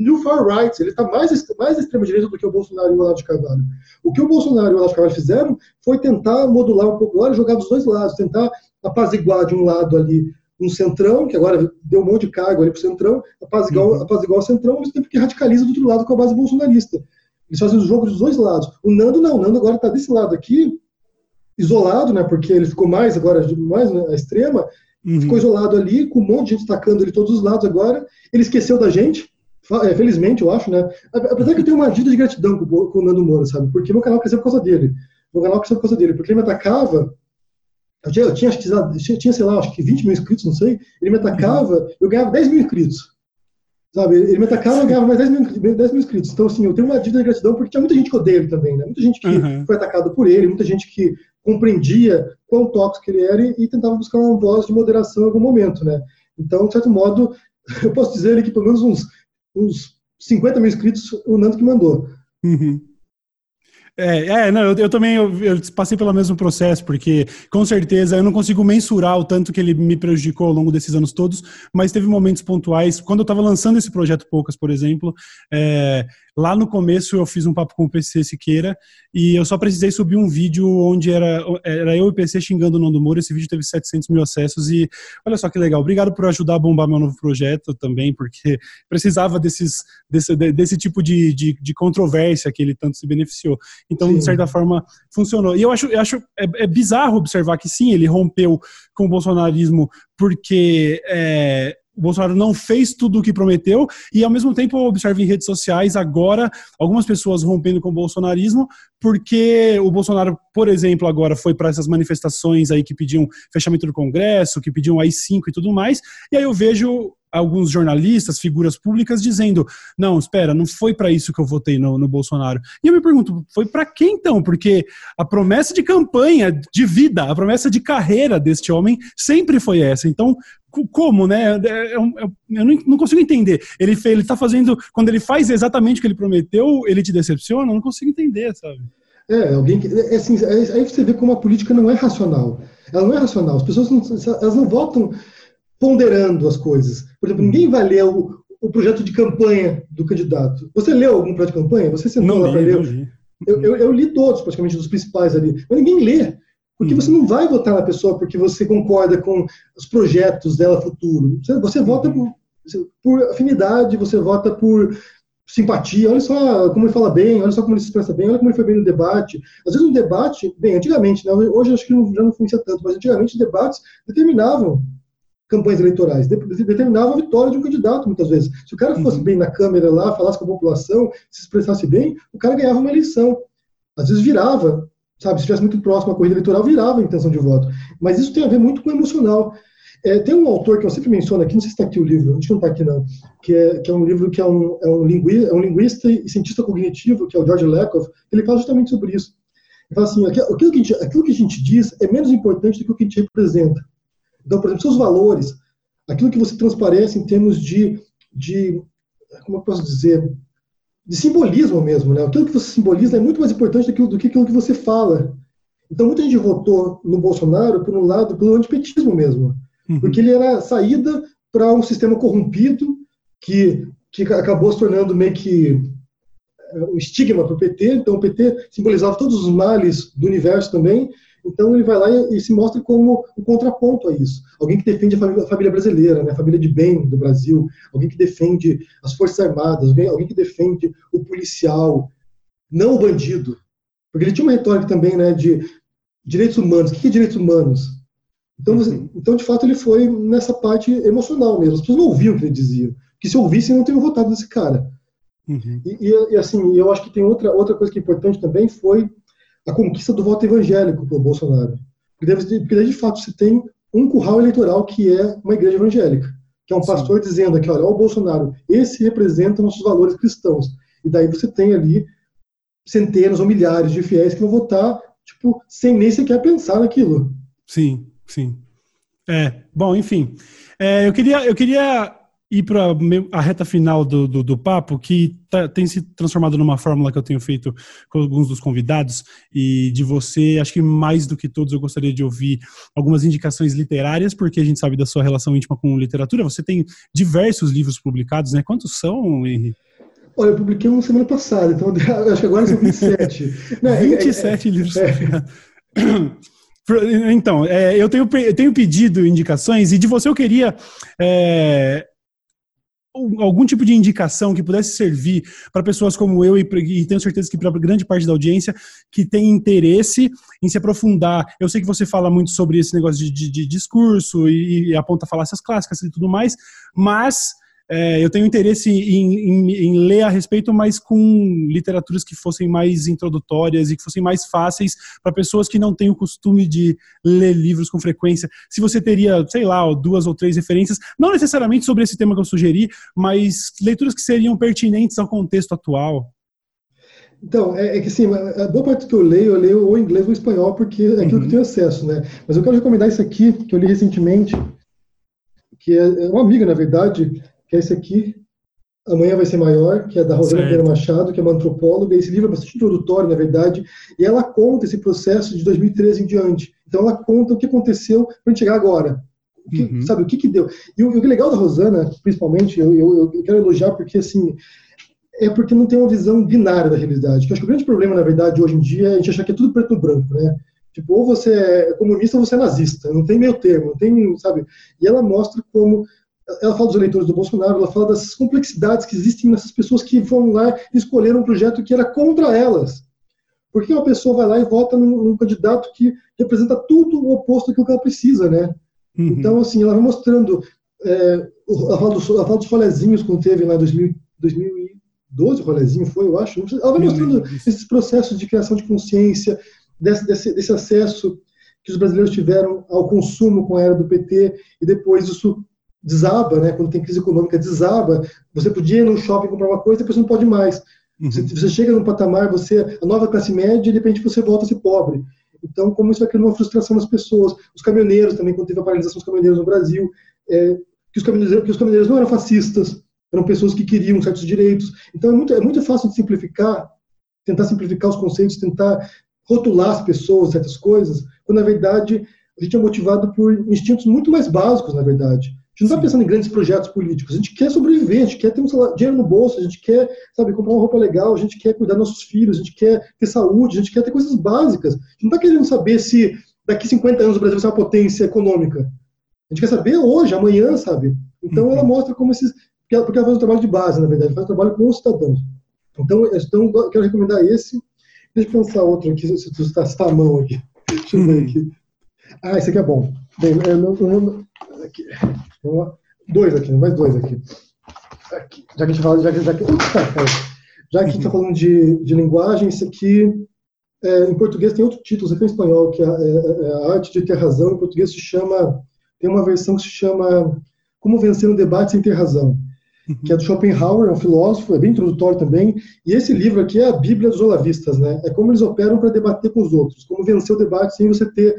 New Far Right, ele está mais, mais extrema-direita do que o Bolsonaro e o Olavo de Carvalho. O que o Bolsonaro e o Olavo de Carvalho fizeram foi tentar modular um pouco, agora jogar dos dois lados, tentar apaziguar de um lado ali um centrão, que agora deu um monte de cargo ali para o centrão, apaziguar, uhum. apaziguar o centrão, mesmo tempo que radicaliza do outro lado com a base bolsonarista. Eles fazem o jogo dos dois lados. O Nando não, o Nando agora está desse lado aqui, isolado, né, porque ele ficou mais agora, mais né, à extrema, uhum. ficou isolado ali, com um monte de gente atacando ele todos os lados agora, ele esqueceu da gente, felizmente, eu acho, né? Apesar que eu tenho uma dívida de gratidão com, com o Nando Moura, sabe? Porque meu canal cresceu por causa dele. Meu canal cresceu por causa dele. Porque ele me atacava. Eu tinha, eu tinha, tinha, sei lá, acho que 20 mil inscritos, não sei. Ele me atacava, eu ganhava 10 mil inscritos. Sabe? Ele me atacava, eu ganhava mais 10 mil, 10 mil inscritos. Então, assim, eu tenho uma dívida de gratidão porque tinha muita gente que odeia ele também, né? Muita gente que uhum. foi atacado por ele, muita gente que compreendia quão tóxico ele era e, e tentava buscar uma voz de moderação em algum momento, né? Então, de certo modo, eu posso dizer que pelo menos uns uns 50 mil inscritos, o Nando que mandou. Uhum. É, é, não, eu, eu também eu, eu, passei pelo mesmo processo, porque com certeza eu não consigo mensurar o tanto que ele me prejudicou ao longo desses anos todos, mas teve momentos pontuais. Quando eu estava lançando esse projeto Poucas, por exemplo, é, Lá no começo eu fiz um papo com o PC Siqueira e eu só precisei subir um vídeo onde era, era eu e o PC xingando o Nando Moura. Esse vídeo teve 700 mil acessos e olha só que legal. Obrigado por ajudar a bombar meu novo projeto também, porque precisava desses, desse, desse tipo de, de, de controvérsia que ele tanto se beneficiou. Então, sim. de certa forma, funcionou. E eu acho, eu acho é, é bizarro observar que sim, ele rompeu com o bolsonarismo porque é, o Bolsonaro não fez tudo o que prometeu, e ao mesmo tempo eu observo em redes sociais agora algumas pessoas rompendo com o bolsonarismo, porque o Bolsonaro, por exemplo, agora foi para essas manifestações aí que pediam fechamento do Congresso, que pediam AI-5 e tudo mais, e aí eu vejo alguns jornalistas, figuras públicas dizendo: não, espera, não foi para isso que eu votei no, no, Bolsonaro. E eu me pergunto: foi para quem então? Porque a promessa de campanha, de vida, a promessa de carreira deste homem sempre foi essa. Então, como, né? Eu, é, eu, é é eu não, consigo entender. Ele ele está fazendo, quando ele faz exatamente o que ele prometeu, ele te decepciona? Eu não consigo entender, sabe? É, alguém que, é, assim, aí você vê como a política não é racional. Ela não é racional. As pessoas não, elas não votam ponderando as coisas. Por exemplo, ninguém vai ler o, o projeto de campanha do candidato. Você leu algum projeto de campanha? Você sentou lá para ler? Eu, eu, eu, li todos, praticamente, dos principais ali. Mas ninguém lê. Porque você não vai votar na pessoa porque você concorda com os projetos dela futuro. Você, você vota por, por afinidade, você vota por simpatia, olha só como ele fala bem, olha só como ele se expressa bem, olha como ele foi bem no debate. Às vezes um debate, bem, antigamente, né, hoje acho que não, já não funciona tanto, mas antigamente debates determinavam campanhas eleitorais, determinava a vitória de um candidato, muitas vezes. Se o cara fosse uhum. bem na câmera lá, falasse com a população, se expressasse bem, o cara ganhava uma eleição. Às vezes virava, sabe, se estivesse muito próximo à corrida eleitoral, virava a intenção de voto. Mas isso tem a ver muito com o emocional. É, tem um autor que eu sempre menciono aqui, não sei se está aqui o livro, acho que não está aqui não, que é, que é um livro que é um, é, um linguista, é um linguista e cientista cognitivo, que é o George Lakoff, ele fala justamente sobre isso. Ele fala assim, aquilo que, gente, aquilo que a gente diz é menos importante do que o que a gente representa. Então, por exemplo, seus valores, aquilo que você transparece em termos de, de como eu posso dizer, de simbolismo mesmo, né? Aquilo que você simboliza é muito mais importante do que, do que aquilo que você fala. Então, muita gente votou no Bolsonaro por um lado, pelo antipetismo mesmo. Uhum. Porque ele era saída para um sistema corrompido que, que acabou se tornando meio que é, um estigma para o PT. Então, o PT simbolizava todos os males do universo também. Então ele vai lá e, e, se mostra como um contraponto a isso. Alguém que defende a família, a família, brasileira, né, a família de bem do Brasil, alguém que defende as Forças Armadas, alguém, alguém que defende o policial, não o bandido. Porque ele tinha uma retórica também né, de direitos humanos. O que é direitos humanos? Então, uhum. então, de fato, ele foi nessa parte emocional mesmo. As pessoas não ouviam o que ele dizia. Porque se ouvissem, não teriam votado nesse cara. Uhum. E, e, e, assim, eu acho que tem outra, outra coisa que é importante também foi a conquista do voto evangélico pelo Bolsonaro. Porque, deve, porque de fato, você tem um curral eleitoral que é uma igreja evangélica, que é um Sim. pastor dizendo aqui, olha, o Bolsonaro, esse representa nossos valores cristãos. E daí você tem ali centenas ou milhares de fiéis que vão votar, tipo, sem nem sequer pensar naquilo. Sim, sim. É, bom, enfim. É, eu, queria, eu queria ir para a reta final do, do, do papo, que tá, tem se transformado numa fórmula que eu tenho feito com alguns dos convidados, e de você, acho que mais do que todos, eu gostaria de ouvir algumas indicações literárias, porque a gente sabe da sua relação íntima com literatura. Você tem diversos livros publicados, né? Quantos são, Henrique? Olha, eu publiquei uma semana passada, então acho que agora são 27. Não, 27 é, é, livros. É. Então, é, eu, tenho, tenho pedido indicações e de você eu queria é, algum tipo de indicação que pudesse servir para pessoas como eu e, e tenho certeza que para grande parte da audiência que tem interesse em se aprofundar. Eu sei que você fala muito sobre esse negócio de, de, de discurso e, e aponta falácias clássicas e tudo mais, mas é, eu tenho interesse em, em, em, ler a respeito, mas com literaturas que fossem mais introdutórias e que fossem mais fáceis para pessoas que não têm o costume de ler livros com frequência. Se você teria, sei lá, duas ou três referências, não necessariamente sobre esse tema que eu sugeri, mas leituras que seriam pertinentes ao contexto atual. Então, é, é, que assim, a boa parte que eu leio, eu leio ou inglês ou espanhol, porque é aquilo uhum. que eu tenho acesso, né? Mas eu quero recomendar isso aqui, que eu li recentemente, que é, é uma amiga, na verdade, que é esse aqui, Amanhã Vai Ser Maior, que é da Rosana Pereira Machado, que é uma antropóloga. Esse livro é bastante introdutório, na verdade, e ela conta esse processo de 2013 em diante. Então, ela conta o que aconteceu para chegar agora. O que, uhum. Sabe, o que, que deu. E o, o que é legal da Rosana, principalmente, eu, eu, eu quero elogiar porque, assim, é porque não tem uma visão binária da realidade. Que acho que o grande problema, na verdade, hoje em dia, é a gente achar que é tudo preto no branco, né? Tipo, ou você é comunista ou você é nazista. Não tem meio termo, não tem, sabe? E ela mostra como ela fala dos eleitores do Bolsonaro, ela fala das complexidades que existem nessas pessoas que foram lá e escolheram um projeto que era contra elas. Por que uma pessoa vai lá e vota num, num candidato que representa tudo o oposto daquilo que ela precisa, né? Uhum. Então, assim, ela vai mostrando. É, ela, fala dos, ela fala dos rolezinhos quando teve lá em 2000, 2012, o rolezinho foi, eu acho. Ela vai mostrando esses processos de criação de consciência, desse, desse, desse acesso que os brasileiros tiveram ao consumo com a era do PT, e depois isso desaba, né? Quando tem crise econômica, desaba. Você podia ir no shopping comprar uma coisa, depois não pode mais. Uhum. Você, você, chega num patamar, você a nova classe média, e de repente você volta a ser pobre. Então, como isso vai criando uma frustração nas pessoas. Os caminhoneiros também, quando teve a paralisação dos caminhoneiros no Brasil, é, que, os caminhoneiros, que os caminhoneiros não eram fascistas, eram pessoas que queriam certos direitos. Então, é muito, é muito fácil de simplificar, tentar simplificar os conceitos, tentar rotular as pessoas, certas coisas, quando, na verdade, a gente é motivado por instintos muito mais básicos, na verdade gente não está pensando em grandes projetos políticos. A gente quer sobreviver, a gente quer ter um salário, dinheiro no bolso, a gente quer, sabe, comprar uma roupa legal, a gente quer cuidar dos nossos filhos, a gente quer ter saúde, a gente quer ter coisas básicas. A gente não está querendo saber se daqui 50 anos o Brasil vai ser uma potência econômica. A gente quer saber hoje, amanhã, sabe? Então ela uhum. mostra como esses. Porque ela faz um trabalho de base, na verdade, faz um trabalho com os cidadãos. Então, então eu quero recomendar esse. Deixa eu pensar outro aqui, se tu está tá a mão aqui. Deixa eu ver uhum. aqui. Ah, esse aqui é bom. Bem, eu não, eu não, aqui. Dois aqui, mais dois aqui. aqui. Já que a gente fala, já que, já que, já que a gente está falando de, de linguagem, esse aqui, é, em português tem outro título, você tem em espanhol, que é, é, é, a arte de ter razão, em português se chama, tem uma versão que se chama Como Vencer um Debate Sem Ter Razão, que é do Schopenhauer, é um filósofo, é bem introdutório também, e esse livro aqui é a Bíblia dos Olavistas, né? É como eles operam para debater com os outros, como vencer o debate sem você ter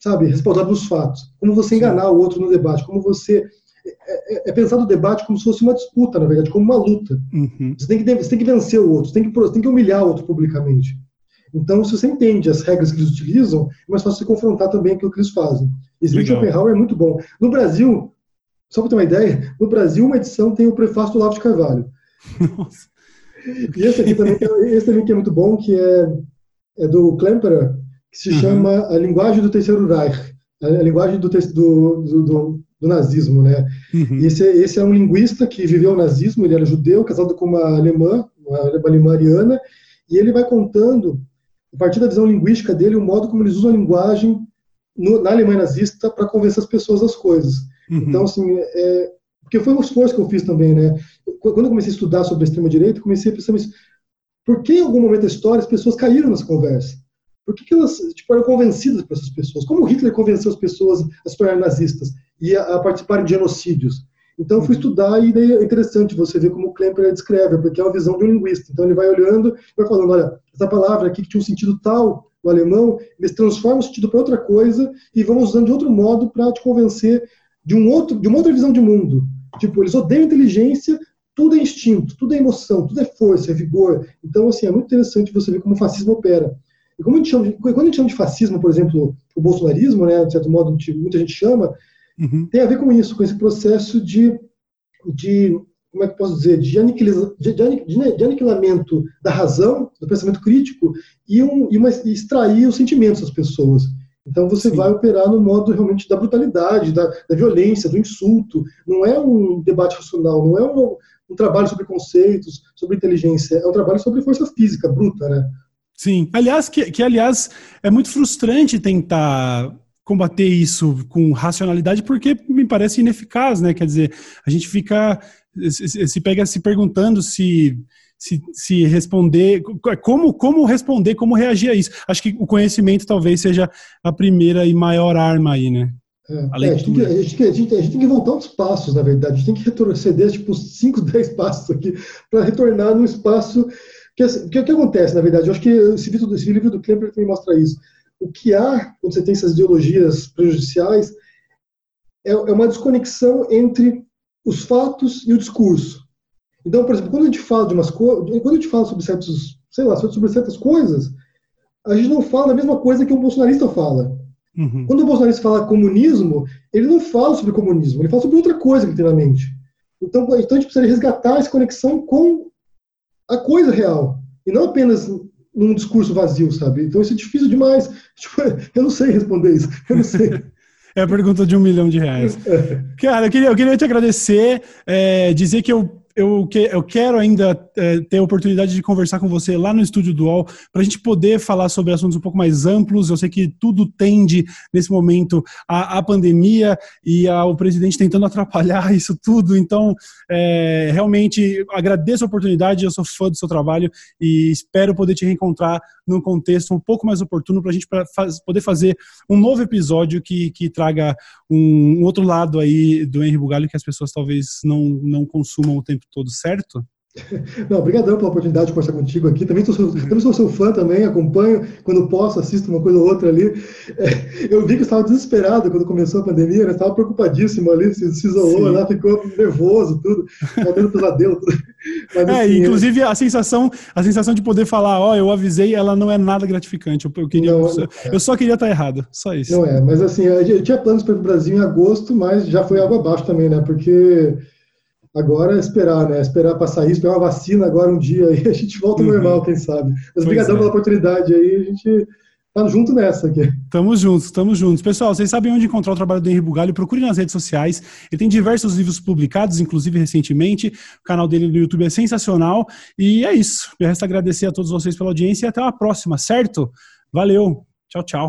sabe, respaldado nos fatos. Como você enganar o outro no debate, como você é, é, é pensar o debate como se fosse uma disputa, na verdade, como uma luta. Uhum. Você, tem que, você tem que vencer o outro, você tem que, você tem que humilhar o outro publicamente. Então, se você entende as regras que eles utilizam, é mais fácil você confrontar também aquilo que eles fazem. Esse de Schopenhauer é muito bom. No Brasil, só para ter uma ideia, no Brasil uma edição tem o prefácio do Lavo de Carvalho. Nossa. E esse aqui também, esse também que é muito bom, que é, é do Klemperer, que se uhum. chama A Linguagem do Terceiro Reich, a linguagem do, do, do, do nazismo, né? Uhum. Esse, esse é um linguista que viveu o nazismo, ele era judeu, casado com uma alemã, uma alemã ariana, e ele vai contando, a partir da visão linguística dele, o modo como eles usam a linguagem no, na Alemanha nazista para convencer as pessoas das coisas. Uhum. Então, assim, é, porque foi um esforço que eu fiz também, né? Quando eu comecei a estudar sobre a extrema-direita, comecei a pensar, por que em algum momento da história as pessoas caíram nessa conversa? Por que, que elas tipo, eram convencidas por essas pessoas? Como Hitler convenceu as pessoas a se tornarem nazistas e a, a participarem de genocídios? Então eu fui uhum. estudar e é interessante você ver como o Klemper descreve, porque é uma visão de um linguista. Então ele vai olhando e vai falando, olha, essa palavra aqui que tinha um sentido tal no alemão, eles transformam o sentido para outra coisa e vão usando de outro modo para te convencer de um outro, de uma outra visão de mundo. Tipo, eles odeiam inteligência, tudo é instinto, tudo é emoção, tudo é força, é vigor. Então, assim, é muito interessante você ver como o fascismo opera. E como a gente chama de, quando a gente chama de fascismo, por exemplo, o bolsonarismo, né, de certo modo, muita gente chama, uhum. tem a ver com isso, com esse processo de, de como é que posso dizer, de, aniquiliza, de, de, de, aniquilamento da razão, do pensamento crítico, e, um, e, uma, e extrair os sentimentos das pessoas. Então você Sim. vai operar no modo realmente da brutalidade, da, da, violência, do insulto. Não é um debate racional, não é um, um, trabalho sobre conceitos, sobre inteligência, é um trabalho sobre força física bruta, né? Sim. Aliás, que, que aliás é muito frustrante tentar combater isso com racionalidade, porque me parece ineficaz, né? Quer dizer, a gente fica se, pega se perguntando se se, se responder, como, como responder, como reagir a isso. Acho que o conhecimento talvez seja a primeira e maior arma aí, né? É, a, é, a, gente que, a, gente, a, gente, a, gente tem que voltar uns passos, na verdade. A gente tem que retroceder, tipo, 5, 10 passos aqui, para retornar num espaço. Que, assim, que, que acontece, na verdade? Eu acho que esse livro, esse livro do Klemper também mostra isso. O que há, quando você tem essas ideologias prejudiciais, é, é uma desconexão entre os fatos e o discurso. Então, por exemplo, quando a gente fala de umas coisas, quando a gente fala sobre certos, sei lá, sobre certas coisas, a gente não fala a mesma coisa que um bolsonarista fala. Uhum. Quando o bolsonarista fala comunismo, ele não fala sobre comunismo, ele fala sobre outra coisa que tem na mente. Então, então a gente precisa resgatar essa conexão com a coisa real, e não apenas num discurso vazio, sabe? Então isso é difícil demais. Tipo, eu não sei responder isso, eu não sei. É a pergunta de um milhão de reais. Cara, eu queria, eu queria te agradecer, é, dizer que eu eu, que, eu quero ainda é, ter a oportunidade de conversar com você lá no Estúdio Dual, para a gente poder falar sobre assuntos um pouco mais amplos. Eu sei que tudo tende, nesse momento, à, à pandemia e ao presidente tentando atrapalhar isso tudo. Então, é, realmente, agradeço a oportunidade, eu sou fã do seu trabalho e espero poder te reencontrar num contexto um pouco mais oportuno para a gente pra faz, poder fazer um novo episódio que, que traga um, um outro lado aí do Henry Bugalho que as pessoas talvez não, não consumam o tempo todo certo? Não, obrigadão pela oportunidade de conversar contigo aqui. Também sou, também sou seu fã também, acompanho quando posso, assisto uma coisa ou outra ali. É, eu vi que estava desesperado quando começou a pandemia, né? Estava preocupadíssimo ali, se, se isolou, né? ficou nervoso, tudo, tendo pesadelo. Tudo. Mas, é, assim, inclusive a sensação, a sensação de poder falar, ó, oh, eu avisei, ela não é nada gratificante. Eu, eu queria, não, eu, é. eu só queria estar errado, só isso. Não é, mas assim, eu tinha planos para o Brasil em agosto, mas já foi água abaixo também, né? Porque Agora é esperar, né? Esperar passar isso, pegar uma vacina agora um dia e a gente volta ao uhum. normal, quem sabe. Mas obrigado é. pela oportunidade aí, a gente tá junto nessa aqui. Tamo juntos, tamo juntos. Pessoal, vocês sabem onde encontrar o trabalho do Henri Bugalho, procure nas redes sociais. Ele tem diversos livros publicados, inclusive recentemente. O canal dele no YouTube é sensacional. E é isso. Me resta agradecer a todos vocês pela audiência e até a próxima, certo? Valeu. Tchau, tchau.